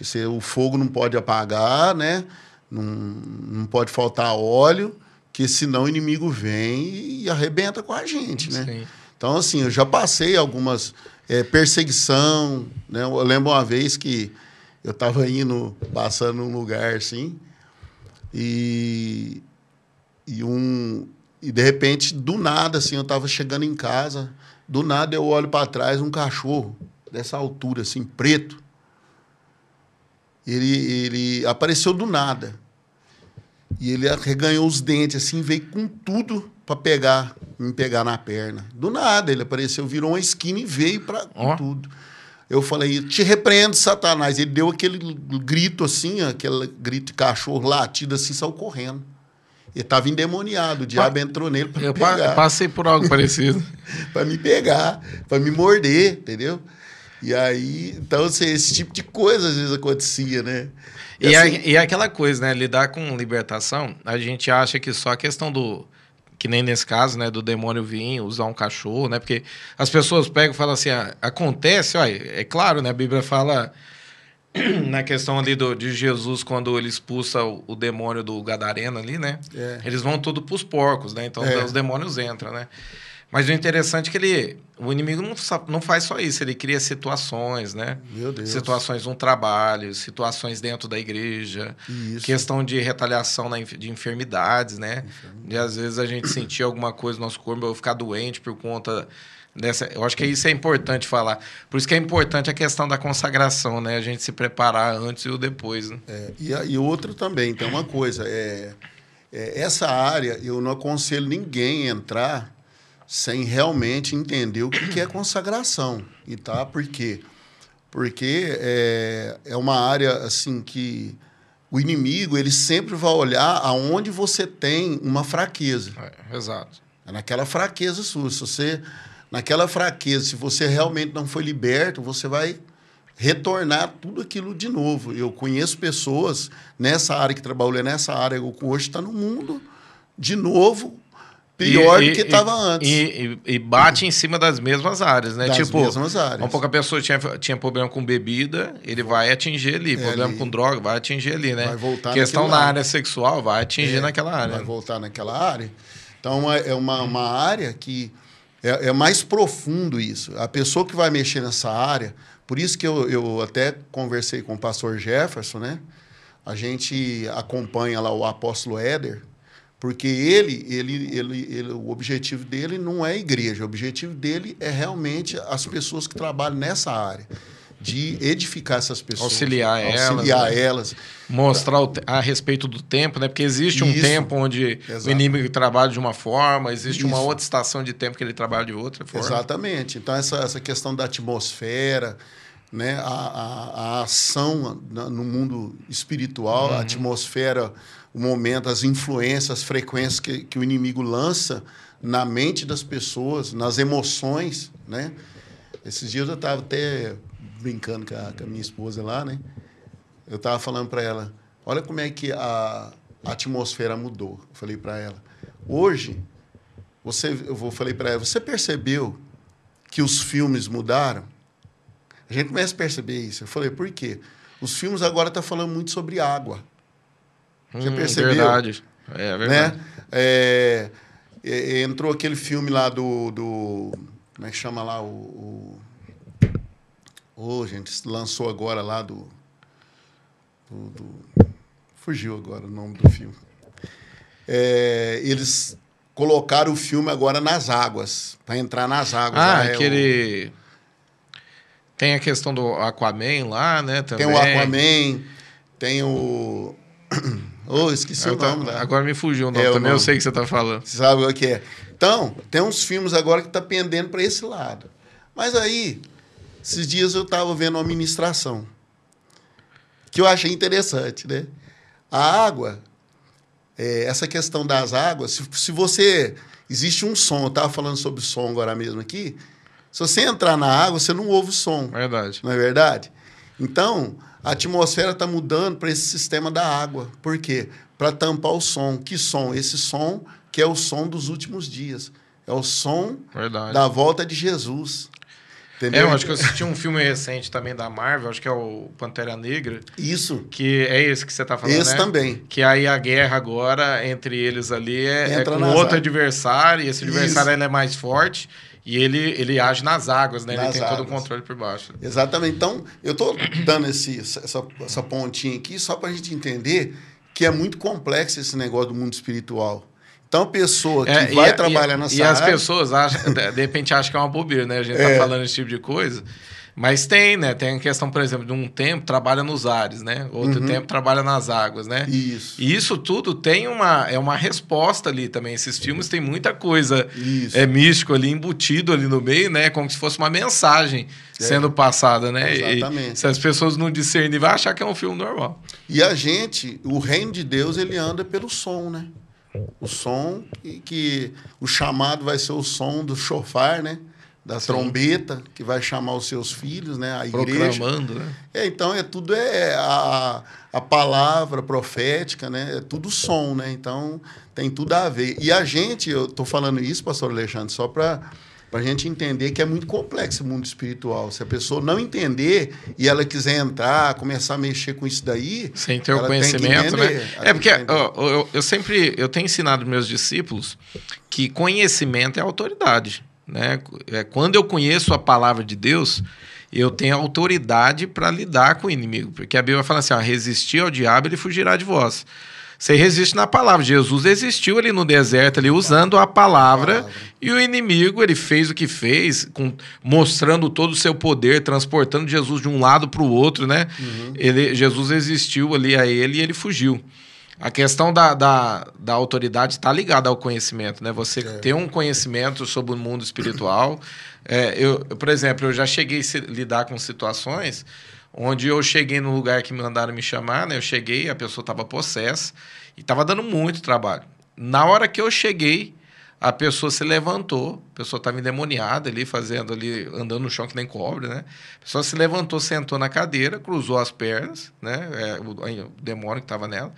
que se, o fogo não pode apagar, né? Não, não pode faltar óleo, que senão o inimigo vem e arrebenta com a gente, né? Sim. Então, assim, eu já passei algumas é, perseguição, né? Eu lembro uma vez que eu estava indo, passando num lugar assim, e e um e de repente, do nada, assim, eu estava chegando em casa, do nada eu olho para trás, um cachorro dessa altura, assim, preto. Ele, ele apareceu do nada. E ele reganhou os dentes, assim, veio com tudo para pegar, me pegar na perna. Do nada, ele apareceu, virou uma esquina e veio para oh. tudo. Eu falei, te repreendo, Satanás. Ele deu aquele grito assim, aquele grito de cachorro latido assim, saiu correndo. Ele estava endemoniado, o diabo pa entrou nele para me pegar. Eu passei por algo parecido. para me pegar, para me morder, entendeu? E aí, então, assim, esse tipo de coisa às vezes acontecia, né? E, e, assim, a, e aquela coisa, né? Lidar com libertação, a gente acha que só a questão do. Que nem nesse caso, né? Do demônio vir, usar um cachorro, né? Porque as pessoas pegam e falam assim: ah, acontece, olha, é claro, né? A Bíblia fala na questão ali do, de Jesus, quando ele expulsa o, o demônio do Gadareno ali, né? É. Eles vão tudo para os porcos, né? Então é. os demônios entram, né? Mas o interessante é que ele, o inimigo não, não faz só isso, ele cria situações, né? Meu Deus. Situações no trabalho, situações dentro da igreja, isso. questão de retaliação na, de enfermidades, né? Enfermidade. De às vezes a gente sentir alguma coisa no nosso corpo, ou ficar doente por conta dessa. Eu acho que isso é importante falar. Por isso que é importante a questão da consagração, né? A gente se preparar antes e o depois. Né? É, e, e outro também, tem uma coisa. É, é, essa área, eu não aconselho ninguém a entrar sem realmente entender o que é consagração. E tá? Por quê? Porque é, é uma área assim que o inimigo ele sempre vai olhar aonde você tem uma fraqueza. É, exato. É naquela fraqueza sua. Se você naquela fraqueza, se você realmente não foi liberto, você vai retornar tudo aquilo de novo. Eu conheço pessoas nessa área que trabalham nessa área, hoje está no mundo de novo, pior E- do que estava antes. E, e- e bate em cima das mesmas áreas, né? Das tipo, mesmas áreas. um pouco a pessoa tinha, tinha problema com bebida, ele vai atingir ali. problema É ali. com droga, vai atingir ali, né? Vai voltar Questão na lado. área sexual, vai atingir É, naquela área. Vai voltar naquela área. Então, é é uma, uma área que é, é mais profundo isso. A pessoa que vai mexer nessa área, por isso que eu, eu até conversei com o pastor Jefferson, né? A gente acompanha lá o apóstolo Éder, porque ele, ele, ele, ele, o objetivo dele não é a igreja, o objetivo dele é realmente as pessoas que trabalham nessa área, de edificar essas pessoas. Auxiliar elas, Auxiliar né? elas. Mostrar o te- a respeito do tempo, né? Porque existe um Isso. tempo onde Exato. o inimigo trabalha de uma forma, existe uma Isso. outra estação de tempo que ele trabalha de outra forma. Exatamente. Então, essa, essa questão da atmosfera, né? a, a, a ação no mundo espiritual, Uhum. a atmosfera, o momento, as influências, as frequências que, que o inimigo lança na mente das pessoas, nas emoções. Né? Esses dias eu estava até brincando com a, com a minha esposa lá, né? Eu estava falando para ela, olha como é que a, a atmosfera mudou. Eu falei para ela, hoje, você, eu vou- falei para ela, você percebeu que os filmes mudaram? A gente começa a perceber isso. Eu falei, por quê? Os filmes agora estão falando muito sobre água. Já Hum, percebeu? Verdade. É verdade. Né? É, é, entrou aquele filme lá do, do. Como é que chama lá? O. o Ô, gente, lançou agora lá do, do- do- Fugiu agora o nome do filme. É, eles colocaram o filme agora nas águas, para entrar nas águas. Ah, é o- aquele. Tem a questão do Aquaman lá, né? Também. tem o Aquaman, tem o. Ô, esqueci Eu o tá- nome lá. Agora me fugiu o nome É, o também, eu sei que você tá falando. Você sabe o que é? Então, tem uns filmes agora que tá pendendo para esse lado. Mas aí, esses dias eu estava vendo uma ministração que eu achei interessante, né? A água, é, essa questão das águas, se, se você. Existe um som, eu estava falando sobre som agora mesmo aqui. Se você entrar na água, você não ouve o som. Verdade. Não é verdade? Então, a atmosfera está mudando para esse sistema da água. Por quê? Para tampar o som. Que som? Esse som que é o som dos últimos dias. É o som Verdade. da volta de Jesus. É, Entendeu? eu acho que eu assisti um filme recente também da Marvel, acho que é o Pantera Negra, Isso. que é esse que você tá falando, Esse né? também. Que aí a guerra agora entre eles ali é, é com outro adversário, e esse adversário ele é mais forte e ele, ele age nas águas, né? ele Nas tem todo o águas. controle por baixo. Exatamente. Então, eu estou dando esse, essa, essa pontinha aqui só para a gente entender que é muito complexo esse negócio do mundo espiritual. Então, a pessoa que É, e vai a- trabalhar e, nessa E as área... pessoas acham, de repente acham que é uma bobeira, né? A gente É. tá falando esse tipo de coisa. Mas tem, né? Tem a questão, por exemplo, de um tempo trabalha nos ares, né? Outro Uhum. tempo trabalha nas águas, né? Isso. E isso tudo tem uma, é uma resposta ali também. Esses filmes têm muita coisa Isso. é místico ali, embutido ali no meio, né? Como se fosse uma mensagem É. sendo passada, né? E Exatamente. se as pessoas não discernirem, vai achar que é um filme normal. E a gente, o reino de Deus, ele anda pelo som, né? O som que, que o chamado vai ser o som do chofar, né? Da Sim. trombeta, que vai chamar os seus filhos, né? A igreja. Proclamando, né? É, então, é tudo é a, a palavra profética, né? É tudo som, né? Então, tem tudo a ver. E a gente, eu estou falando isso, pastor Alexandre, só para a gente entender que é muito complexo o mundo espiritual. Se a pessoa não entender e ela quiser entrar, começar a mexer com isso daí... Sem ter o conhecimento, entender, né? É porque ó, eu, eu sempre eu tenho ensinado meus discípulos que conhecimento é autoridade, né? É, quando eu conheço a palavra de Deus, eu tenho autoridade para lidar com o inimigo, porque a Bíblia fala assim: ó, resistir ao diabo, ele fugirá de vós. Você resiste na palavra. Jesus existiu ali no deserto, ali usando a palavra, Palavra. e o inimigo ele fez o que fez, com- mostrando todo o seu poder, transportando Jesus de um lado para o outro, né? Uhum. Ele, Jesus existiu ali a ele e ele fugiu. A questão da, da, da autoridade está ligada ao conhecimento, né? Você É. ter um conhecimento sobre o mundo espiritual. É, eu, por exemplo, eu já cheguei a lidar com situações onde eu cheguei no lugar que me mandaram me chamar, né? Eu cheguei, a pessoa estava possessa e estava dando muito trabalho. Na hora que eu cheguei, a pessoa se levantou, a pessoa estava endemoniada ali, fazendo ali, andando no chão que nem cobre, né? A pessoa se levantou, sentou na cadeira, cruzou as pernas, né? É, o, o demônio que estava nela.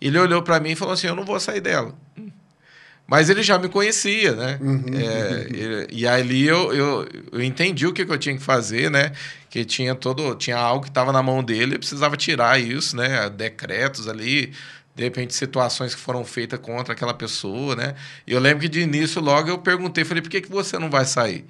Ele olhou para mim e falou assim: Eu não vou sair dela. Mas ele já me conhecia, né? Uhum. É, e, e ali eu, eu, eu entendi o que, que eu tinha que fazer, né? Que tinha todo. Tinha algo que estava na mão dele, eu precisava tirar isso, né? Decretos ali, de repente, situações que foram feitas contra aquela pessoa, né? E eu lembro que de início, logo eu perguntei, falei, por que, que você não vai sair?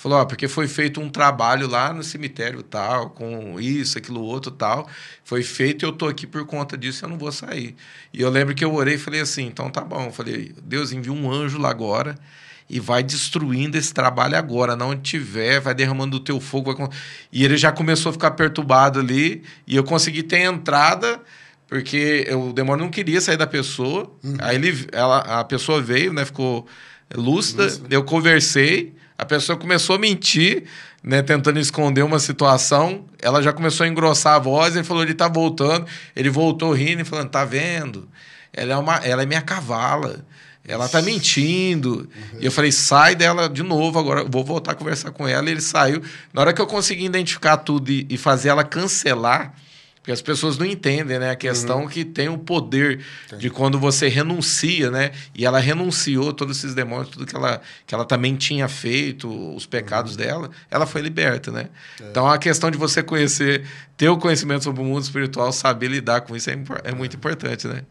Falou, ó, porque foi feito um trabalho lá no cemitério tal, com isso, aquilo outro tal. Foi feito e eu tô aqui por conta disso, eu não vou sair. E eu lembro que eu orei e falei assim, então tá bom. Eu falei, Deus envia um anjo lá agora e vai destruindo esse trabalho agora. Não tiver, vai derramando o teu fogo. Vai... E ele já começou a ficar perturbado ali e eu consegui ter entrada porque o demônio não queria sair da pessoa. Uhum. Aí ele, ela, a pessoa veio, né? Ficou lúcida. lúcida. Eu conversei. A pessoa começou a mentir, né, tentando esconder uma situação. Ela já começou a engrossar a voz. Ele falou: ele tá voltando. Ele voltou rindo e falando: tá vendo? Ela é, uma, ela é minha cavala. Ela tá mentindo. Uhum. E eu falei: sai dela de novo, agora vou voltar a conversar com ela. E ele saiu. Na hora que eu consegui identificar tudo e, e fazer ela cancelar porque as pessoas não entendem, né? A questão uhum. que tem o poder Entendi. de quando você renuncia, né? E ela renunciou todos esses demônios, tudo que ela, que ela também tinha feito, os pecados uhum. dela, ela foi liberta, né? É. Então a questão de você conhecer, ter o conhecimento sobre o mundo espiritual, saber lidar com isso é, é muito é. importante, né?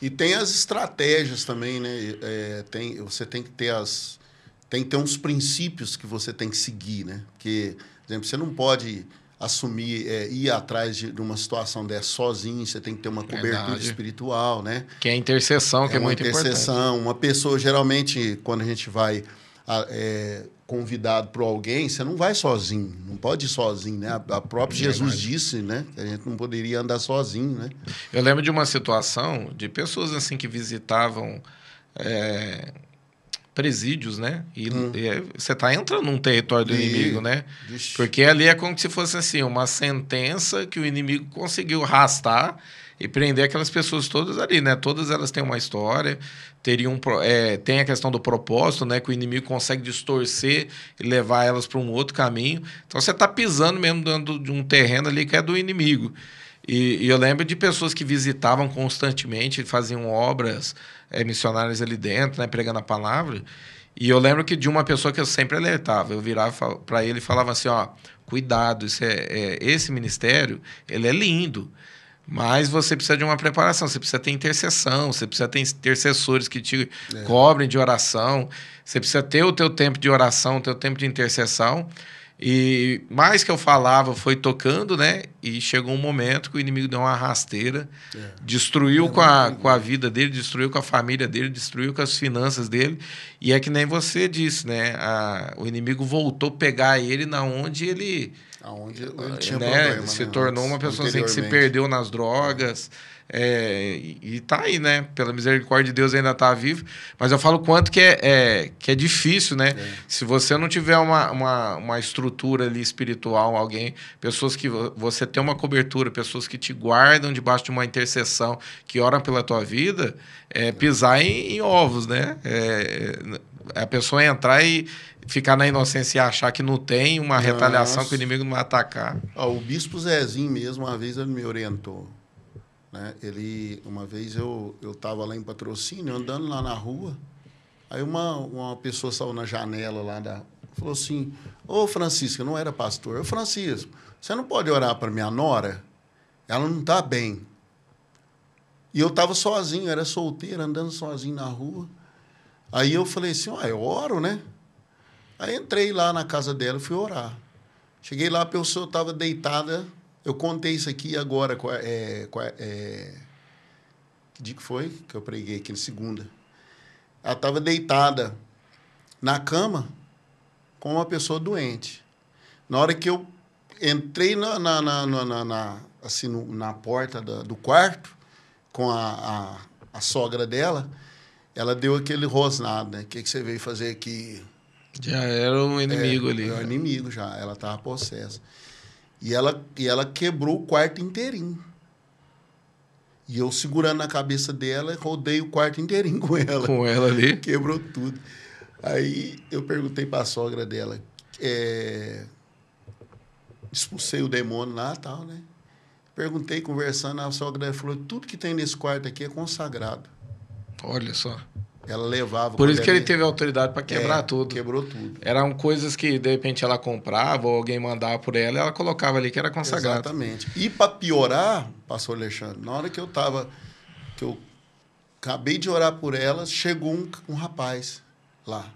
E tem as estratégias também, né? É, tem, você tem que ter as. Tem que ter uns princípios que você tem que seguir, né? Porque, por exemplo, você não pode assumir, é, ir atrás de, de, uma situação dessa sozinho, você tem que ter uma cobertura Verdade. espiritual, né? Que é a intercessão, que é, é muito intercessão. importante. intercessão. Uma pessoa, geralmente, quando a gente vai é, convidado por alguém, você não vai sozinho, não pode ir sozinho, né? A, a própria Jesus disse, né? Que a gente não poderia andar sozinho, né? Eu lembro de uma situação de pessoas, assim, que visitavam... É, presídios, né? E, hum. e você está entrando num território do e... inimigo, né? Ixi. Porque ali é como se fosse assim, uma sentença que o inimigo conseguiu arrastar e prender aquelas pessoas todas ali, né? Todas elas têm uma história, teriam é, tem a questão do propósito, né? Que o inimigo consegue distorcer e levar elas para um outro caminho. Então você está pisando mesmo dentro de um terreno ali que é do inimigo. E, e, eu lembro de pessoas que visitavam constantemente, faziam obras é, missionárias ali dentro, né, pregando a palavra. E eu lembro que de uma pessoa que eu sempre alertava, eu virava para ele e falava assim, ó, cuidado, isso é, é, esse ministério, ele é lindo, mas você precisa de uma preparação, você precisa ter intercessão, você precisa ter intercessores que te é. cobrem de oração, você precisa ter o teu tempo de oração, o teu tempo de intercessão. E mais que eu falava, foi tocando, né? E chegou um momento que o inimigo deu uma rasteira, é. destruiu é, com, a, com a vida dele, destruiu com a família dele, destruiu com as finanças dele. E é que nem você disse, né? A, o inimigo voltou a pegar ele na onde ele. Aonde ele tinha né? problema, Se né? tornou uma pessoa assim, que se perdeu nas drogas. É, e está aí, né? Pela misericórdia de Deus ainda está vivo. Mas eu falo quanto que é, é que é difícil, né? É. Se você não tiver uma, uma, uma estrutura ali espiritual, alguém, pessoas que você tem uma cobertura, pessoas que te guardam debaixo de uma intercessão, que oram pela tua vida, é, pisar em, em ovos, né? É, a pessoa entrar e ficar na inocência e achar que não tem uma retaliação que o inimigo não vai atacar. o bispo Zezinho mesmo, uma vez ele me orientou. Né? Ele, uma vez eu eu estava lá em patrocínio, andando lá na rua, aí uma, uma pessoa saiu na janela lá da falou assim: "Ô Francisco, não era pastor. Ô Francisco, você não pode orar para minha nora? Ela não está bem." E eu estava sozinho, era solteiro, andando sozinho na rua. Aí eu falei assim: "Ah, eu oro, né?" Aí entrei lá na casa dela e fui orar. Cheguei lá, a pessoa estava deitada eu contei isso aqui agora. É, é, que dia que foi que eu preguei aqui segunda? Ela estava deitada na cama com uma pessoa doente. Na hora que eu entrei na, na, na, na, na assim, no, na porta da, do quarto com a, a, a, sogra dela, ela deu aquele rosnado, né? O que, que você veio fazer aqui? Já era um inimigo é, ali. Era um inimigo já, ela estava possessa. E ela, e ela quebrou o quarto inteirinho. E eu segurando na cabeça dela, rodei o quarto inteirinho com ela. Com ela ali? Quebrou tudo. Aí eu perguntei para a sogra dela, é... expulsei o demônio lá e tal, né? Perguntei, conversando, a sogra dela falou, tudo que tem nesse quarto aqui é consagrado. Olha só. Ela levava. Por isso que ele teve autoridade para quebrar é, tudo. Quebrou tudo. Eram coisas que, de repente, ela comprava ou alguém mandava por ela, ela colocava ali que era consagrado. Exatamente. E para piorar, pastor Alexandre, na hora que eu tava. que eu acabei de orar por ela, chegou um, um rapaz lá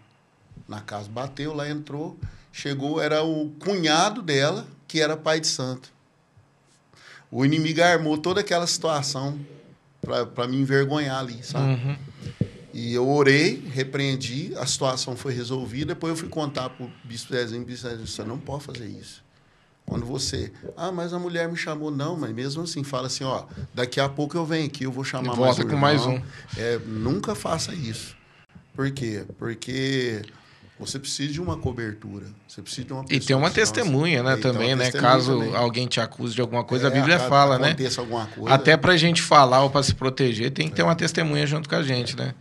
na casa. Bateu lá, entrou, chegou, era o cunhado dela, que era pai de santo. O inimigo armou toda aquela situação para me envergonhar ali, sabe? Uhum. E eu orei, repreendi, a situação foi resolvida. Depois eu fui contar para o bispo Zezinho, bispo Zezinho, você não pode fazer isso. Quando você, ah, mas a mulher me chamou, não, mas mesmo assim, fala assim, ó, daqui a pouco eu venho aqui, eu vou chamar mais um com mais um. É, nunca faça isso. Por quê? Porque você precisa de uma cobertura. Você precisa de uma E tem uma testemunha, né, também, né? Caso também. alguém te acuse de alguma coisa, é, a Bíblia fala, né? Alguma coisa, Até pra gente falar ou para se proteger, tem que ter uma testemunha junto com a gente, né?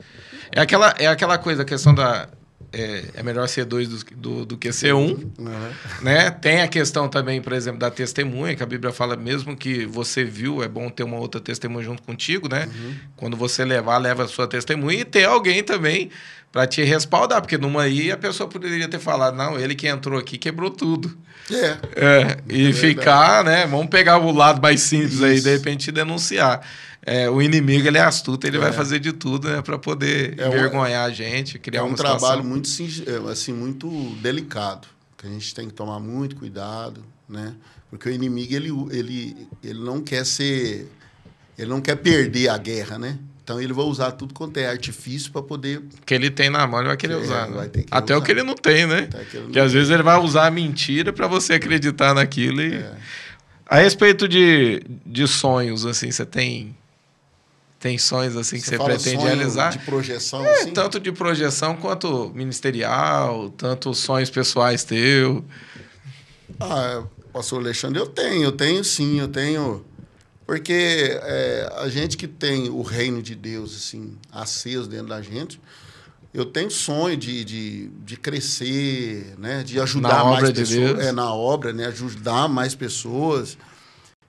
É aquela, é aquela coisa, a questão da. É, é melhor ser dois do, do, do que ser um. Uhum. Né? Tem a questão também, por exemplo, da testemunha, que a Bíblia fala, mesmo que você viu, é bom ter uma outra testemunha junto contigo, né? Uhum. Quando você levar, leva a sua testemunha e ter alguém também para te respaldar, porque numa aí a pessoa poderia ter falado, não, ele que entrou aqui quebrou tudo. É. é e é ficar, né? Vamos pegar o lado mais simples Isso. aí, de repente denunciar. É, o inimigo ele é astuto, ele é. vai fazer de tudo né, para poder é envergonhar um, a gente, criar é um trabalho muito é, assim muito delicado, que a gente tem que tomar muito cuidado, né? Porque o inimigo ele, ele, ele não quer ser ele não quer perder a guerra, né? Então ele vai usar tudo quanto é artifício para poder. O que ele tem na mão, ele vai querer é, usar. Né? Que Até usar. o que ele não tem, né? Que, que às vezes ele vai usar a mentira para você acreditar naquilo. E... É. A respeito de, de sonhos, assim, você tem. Tem sonhos assim que você, você pretende realizar? De projeção, é, assim? Tanto de projeção quanto ministerial, tanto sonhos pessoais teu. Ah, pastor Alexandre, eu tenho, eu tenho sim, eu tenho porque é, a gente que tem o reino de Deus assim aceso dentro da gente, eu tenho sonho de, de, de crescer, né? de ajudar na mais pessoas. De é, na obra, né? ajudar mais pessoas.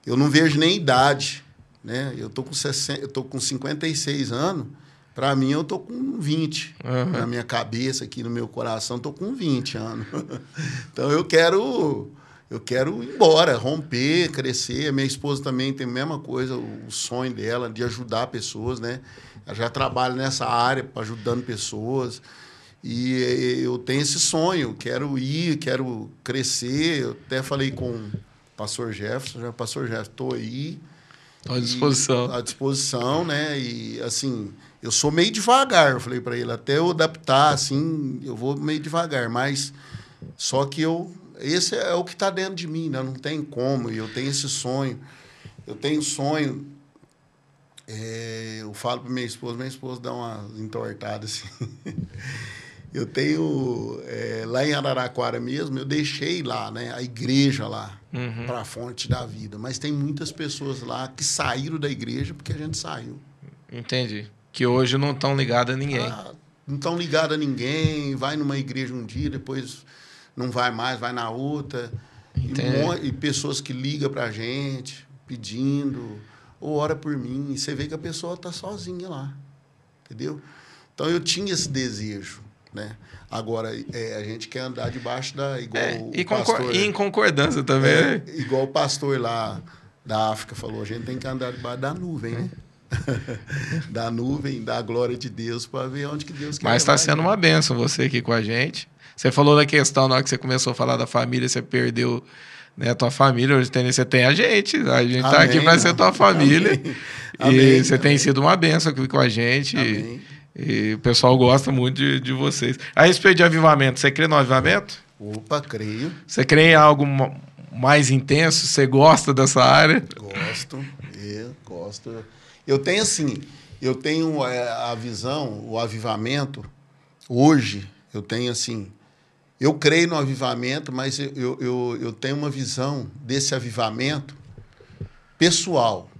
Eu não vejo nem idade. Né? Eu tô com 60, eu tô com 56 anos. Para mim, eu tô com 20. Uhum. Na minha cabeça, aqui no meu coração, tô com 20 anos. então, eu quero eu quero ir embora, romper, crescer. Minha esposa também tem a mesma coisa, o sonho dela de ajudar pessoas, né? Ela já trabalha nessa área, ajudando pessoas. E eu tenho esse sonho, quero ir, quero crescer. Eu até falei com o pastor Jefferson, já, pastor Jefferson, estou aí. À disposição. À disposição, né? E assim, eu sou meio devagar, eu falei para ele, até eu adaptar, assim, eu vou meio devagar, mas só que eu esse é o que está dentro de mim, né? não tem como. E eu tenho esse sonho. Eu tenho sonho. É, eu falo para minha esposa, minha esposa dá uma entortada assim. eu tenho é, lá em Araraquara mesmo, eu deixei lá, né, a igreja lá uhum. para a fonte da vida. Mas tem muitas pessoas lá que saíram da igreja porque a gente saiu. Entendi. Que hoje não estão ligadas a ninguém. Ah, não estão ligadas a ninguém. Vai numa igreja um dia, depois não vai mais, vai na outra. E, e, pessoas que ligam para a gente, pedindo, ou ora por mim. E você vê que a pessoa está sozinha lá. Entendeu? Então eu tinha esse desejo. Né? Agora, é, a gente quer andar debaixo da. Igual é, e, pastor, e em concordância também. É, né? igual o pastor lá da África falou: a gente tem que andar debaixo da nuvem, né? da nuvem, da glória de Deus, para ver onde que Deus quer. Mas está sendo uma benção você aqui com a gente. Você falou da questão, na hora que você começou a falar da família, você perdeu né, a tua família. Hoje tem, você tem a gente. A gente está aqui para ser tua família. Amém. E Amém. você Amém. tem sido uma benção aqui com a gente. E, e, o pessoal gosta muito de, de vocês. A respeito de avivamento, você crê no avivamento? Opa, creio. Você crê em algo mais intenso? Você gosta dessa área? Gosto, eu gosto. Eu tenho assim, eu tenho é, a visão, o avivamento, hoje, eu tenho assim, eu creio no avivamento, mas eu, eu, eu tenho uma visão desse avivamento pessoal.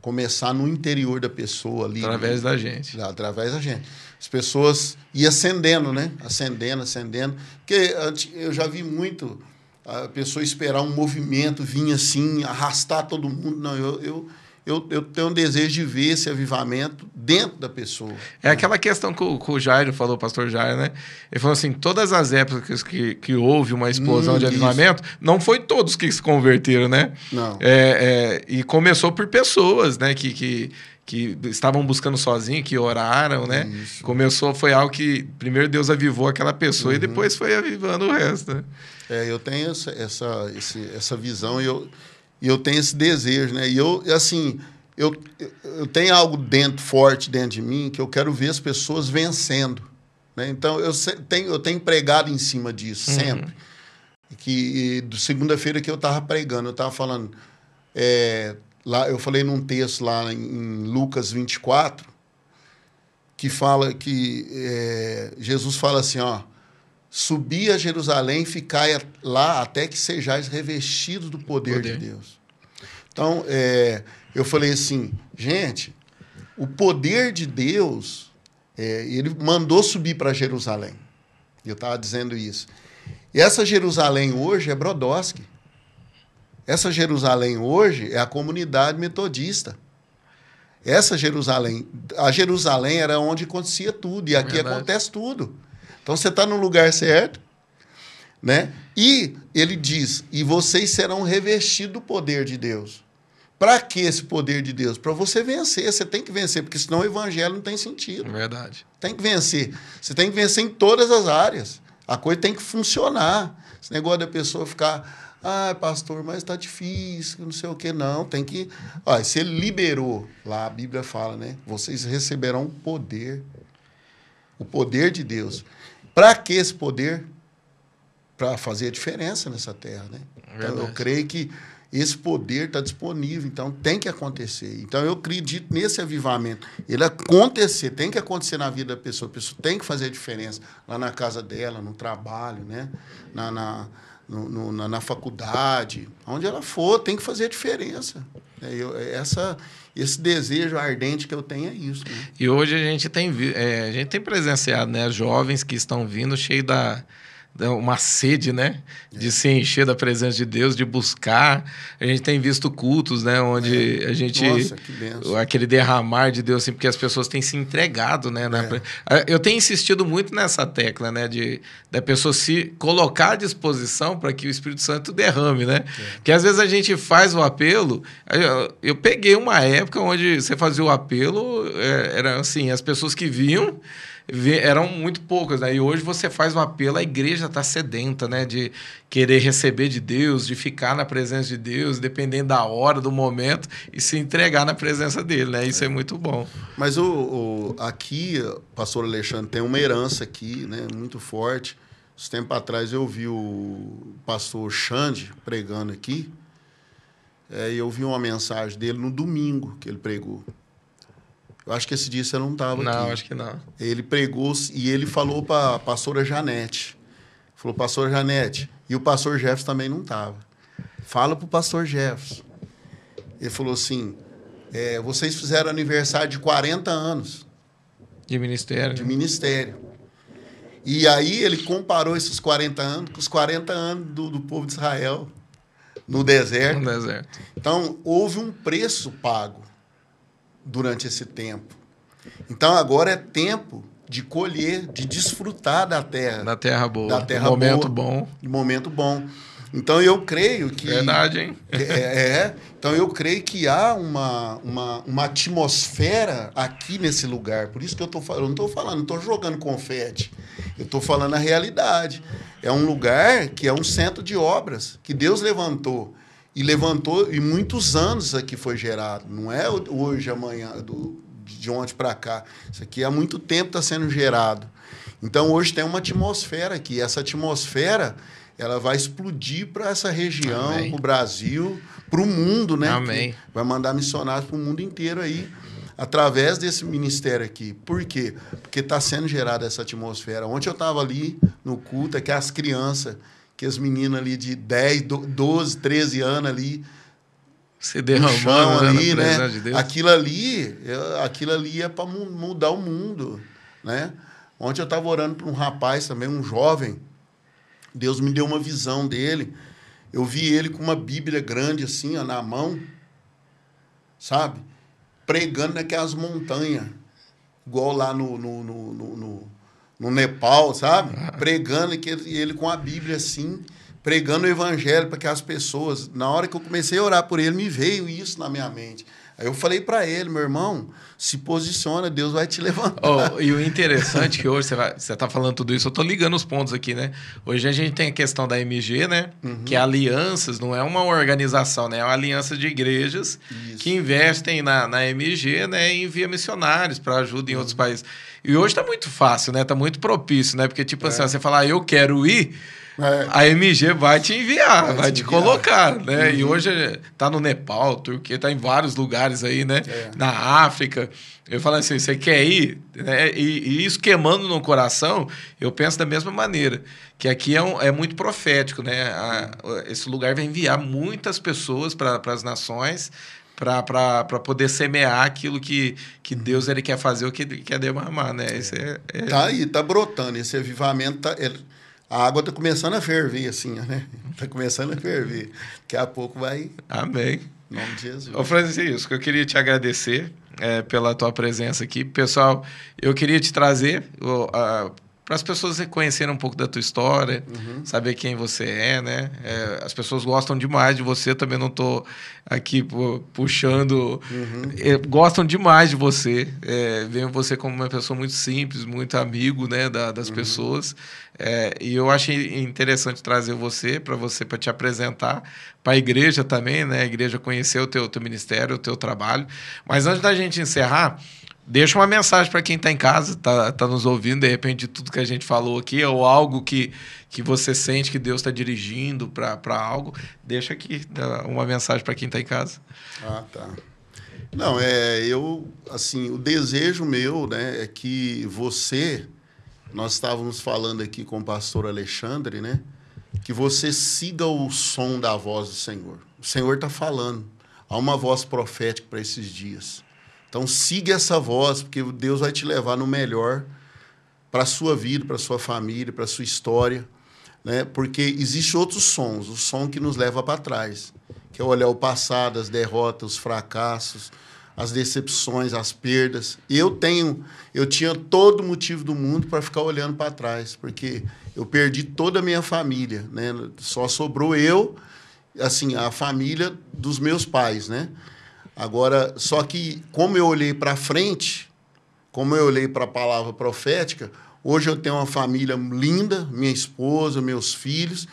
Começar no interior da pessoa ali. Através da gente. Através da gente. As pessoas iam acendendo, né? Acendendo, acendendo. Porque eu já vi muito a pessoa esperar um movimento vir assim, arrastar todo mundo. Não, eu, eu, eu, eu tenho um desejo de ver esse avivamento dentro da pessoa. É aquela questão que o, que o Jairo falou, o pastor Jairo, né? Ele falou assim: todas as épocas que, que houve uma explosão Hum, de avivamento, não foi todos que se converteram, né? Não. É, é, e começou por pessoas, né? Que, que, que estavam buscando sozinho, que oraram, né? Isso. Começou, foi algo que primeiro Deus avivou aquela pessoa Uhum. e depois foi avivando o resto, né? É, eu tenho essa, essa, esse- essa visão e eu, e eu tenho esse desejo, né? E eu, assim, eu, eu- tenho algo dentro, forte dentro de mim, que eu quero ver as pessoas vencendo. Né? Então, eu tenho, eu tenho pregado em cima disso, sempre. Que do segunda-feira que eu estava pregando, eu estava falando. é, lá, eu falei num texto lá em, em Lucas 24, que fala que é, Jesus fala assim, ó. Subi a Jerusalém e ficai lá até que sejais revestidos do poder, Poder. de Deus. Então, é, eu falei assim, gente, o poder de Deus, é, ele mandou subir para Jerusalém. Eu estava dizendo isso. E essa Jerusalém hoje é Brodowski. Essa Jerusalém hoje é a comunidade metodista. Essa Jerusalém, a Jerusalém era onde acontecia tudo, e aqui Verdade. acontece tudo. Então você está no lugar certo, né? E ele diz: e vocês serão revestidos do poder de Deus. Para que esse poder de Deus? Para você vencer. Você tem que vencer, porque senão o evangelho não tem sentido. Verdade. Tem que vencer. Você tem que vencer em todas as áreas. A coisa tem que funcionar. Esse negócio da pessoa ficar, ah, pastor, mas está difícil, não sei o que. Não, tem que. Olha, se ele liberou, lá a Bíblia fala, né? Vocês receberão o poder. O poder de Deus. Para que esse poder? Para fazer a diferença nessa terra, né? Então, eu creio que esse poder está disponível, então tem que acontecer. Então eu acredito nesse avivamento. Ele acontecer, tem que acontecer na vida da pessoa. A pessoa tem que fazer a diferença lá na casa dela, no trabalho, né? na, na, no- no- na, na faculdade, onde ela for, tem que fazer a diferença. É, eu- essa, esse desejo ardente que eu tenho é isso. né? E hoje a gente tem, é, a gente tem presenciado, né? Jovens que estão vindo cheio da uma sede, né? De se encher da presença de Deus, de buscar. A gente tem visto cultos, né? Onde a gente... Nossa. Aquele derramar de Deus, assim, porque as pessoas têm se entregado, né? É. Eu tenho insistido muito nessa tecla, né? De da pessoa se colocar à disposição para que o Espírito Santo derrame, né? Porque às vezes a gente faz o apelo. Eu, eu peguei uma época onde você fazia o apelo, é, era assim, as pessoas que vinham vi- eram muito poucas, né? E hoje você faz o apelo, a igreja está sedenta, né? De querer receber de Deus, de ficar na presença de Deus, dependendo da hora, do momento, e se entregar na presença dele, né? Isso é, muito bom. Mas o, o- aqui, pastor Alexandre, tem uma herança aqui, né, muito forte. Esse tempo atrás eu vi o pastor Xande pregando aqui. É, e eu vi uma mensagem dele no domingo que ele pregou. Eu acho que esse dia você não estava aqui. Não, acho que não. Ele pregou e ele falou para a pastora Janete. Falou, pastor Janete. E o pastor Jefferson também não estava. Fala para o pastor Jefferson. Ele falou assim: é, vocês fizeram aniversário de 40 anos De ministério. de né? ministério. E aí ele comparou esses 40 anos com os 40 anos do, do povo de Israel no deserto. No deserto. Então, houve um preço pago durante esse tempo. Então, agora é tempo de colher, de desfrutar da terra, Da terra boa. Da terra um momento boa. bom. de momento bom. Então, eu creio que. Verdade, hein? É, é. então eu creio que há uma, uma, uma atmosfera aqui nesse lugar. Por isso que eu tô falando, eu não estou falando, não estou jogando confete. Eu estou falando a realidade. É um lugar que é um centro de obras que Deus levantou. E levantou, e muitos anos aqui foi gerado. Não é hoje, amanhã, do, de ontem para cá. Isso aqui há muito tempo está sendo gerado. Então hoje tem uma atmosfera aqui. Essa atmosfera ela vai explodir para essa região, para o Brasil, para o mundo, né? Amém. Que Vai mandar missionários para o mundo inteiro aí, através desse ministério aqui. Por quê? Porque está sendo gerada essa atmosfera. Ontem eu estava ali no culto, é que as crianças, que as meninas ali de 10, do- 12, 13 anos ali, Se derramando né, ali, né? de. Aquilo ali, aquilo ali é para mudar o mundo, né? Ontem eu estava orando para um rapaz também, um jovem. Deus me deu uma visão dele. Eu vi ele com uma Bíblia grande assim, ó, na mão. sabe? Pregando naquelas montanhas, igual lá no, no, no, no, no Nepal, sabe? Pregando que ele, ele com a Bíblia assim, pregando o evangelho para aquelas pessoas. Na hora que eu comecei a orar por ele, me veio isso na minha mente. Aí eu falei para ele, meu irmão, se posiciona, Deus vai te levantar. Oh, e o interessante é que hoje você, vai, você tá falando tudo isso, eu tô ligando os pontos aqui, né? Hoje a gente tem a questão da MG, né? Uhum. Que é alianças, não é uma organização, né? É uma aliança de igrejas isso. que investem na, na MG, né? E envia missionários para ajuda em uhum. outros países. E hoje tá muito fácil, né? Tá muito propício, né? Porque, tipo assim, é. assim, você falar, ah, eu quero ir é. A MG vai te enviar, vai, vai te, enviar. colocar, né? Uhum. E hoje tá no Nepal, Turquia, tá em vários lugares aí, né? É. Na África. Eu falo assim, você quer ir? Né? E, e, isso queimando no coração, eu penso da mesma maneira. Que aqui é, um, é muito profético, né? A, esse lugar vai enviar muitas pessoas para as nações para poder semear aquilo que, que Deus ele quer fazer, o que ele quer derramar, né? Esse é, é... Tá aí, tá brotando. Esse avivamento tá... Ele a água está começando a ferver, assim, né? Está começando a ferver. Daqui a pouco vai. Amém. Em nome de Jesus. Ô, Francisco, eu queria te agradecer é, pela tua presença aqui. Pessoal, eu queria te trazer para as pessoas reconhecerem um pouco da tua história, uhum. saber quem você é, né? É, as pessoas gostam demais de você, também não estou aqui puxando. Uhum. É, gostam demais de você, é, veem você como uma pessoa muito simples, muito amigo né, da, das uhum. pessoas. É, e eu achei interessante trazer você para você para te apresentar para a igreja também, né? A igreja conhecer o teu, teu ministério, o teu trabalho. Mas antes da gente encerrar, Deixa uma mensagem para quem está em casa, está tá nos ouvindo, de repente, tudo que a gente falou aqui, ou algo que, que você sente que Deus está dirigindo para algo. Deixa aqui uma mensagem para quem está em casa. Ah, tá. Não, é, eu, assim, o desejo meu, né, é que você, nós estávamos falando aqui com o pastor Alexandre, né, que você siga o som da voz do Senhor. O Senhor está falando. Há uma voz profética para esses dias. Então siga essa voz, porque Deus vai te levar no melhor para a sua vida, para a sua família, para a sua história. Né? Porque existem outros sons, o som que nos leva para trás, que é olhar o passado, as derrotas, os fracassos, as decepções, as perdas. Eu tenho, eu tinha todo motivo do mundo para ficar olhando para trás, porque eu perdi toda a minha família, né? Só sobrou eu, assim, a família dos meus pais, né? Agora, só que como eu olhei para frente, como eu olhei para a palavra profética, hoje eu tenho uma família linda, minha esposa, meus filhos,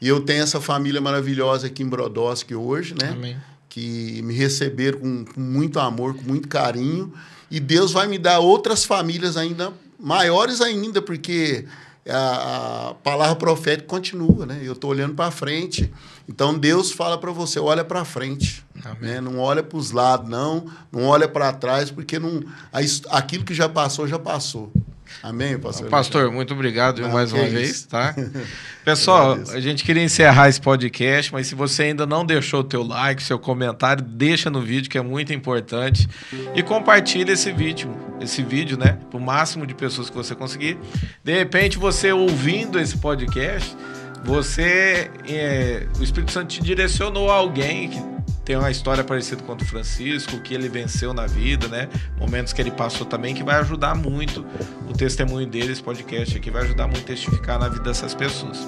e eu tenho essa família maravilhosa aqui em Brodowski hoje, né? Amém. Que me receberam com, com muito amor, com muito carinho, e Deus vai me dar outras famílias ainda maiores ainda, porque a, a palavra profética continua, né? Eu estou olhando para frente. Então Deus fala para você, olha para frente, né? Não olha para os lados, não, não olha para trás, porque não, aquilo que já passou já passou. Amém, pastor? Pastor, muito obrigado Não, mais uma é vez, tá? Pessoal, a gente queria encerrar esse podcast, mas se você ainda não deixou o teu like, seu comentário, deixa no vídeo que é muito importante e compartilha esse vídeo, esse vídeo, né, para o máximo de pessoas que você conseguir. De repente, você ouvindo esse podcast, você, é, o Espírito Santo te direcionou a alguém que tem uma história parecida com o Francisco, que ele venceu na vida, né? Momentos que ele passou também, que vai ajudar muito o testemunho dele, esse podcast aqui, vai ajudar muito a testificar na vida dessas pessoas.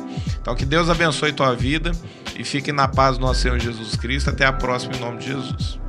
Então, que Deus abençoe tua vida e fique na paz do nosso Senhor Jesus Cristo. Até a próxima, em nome de Jesus.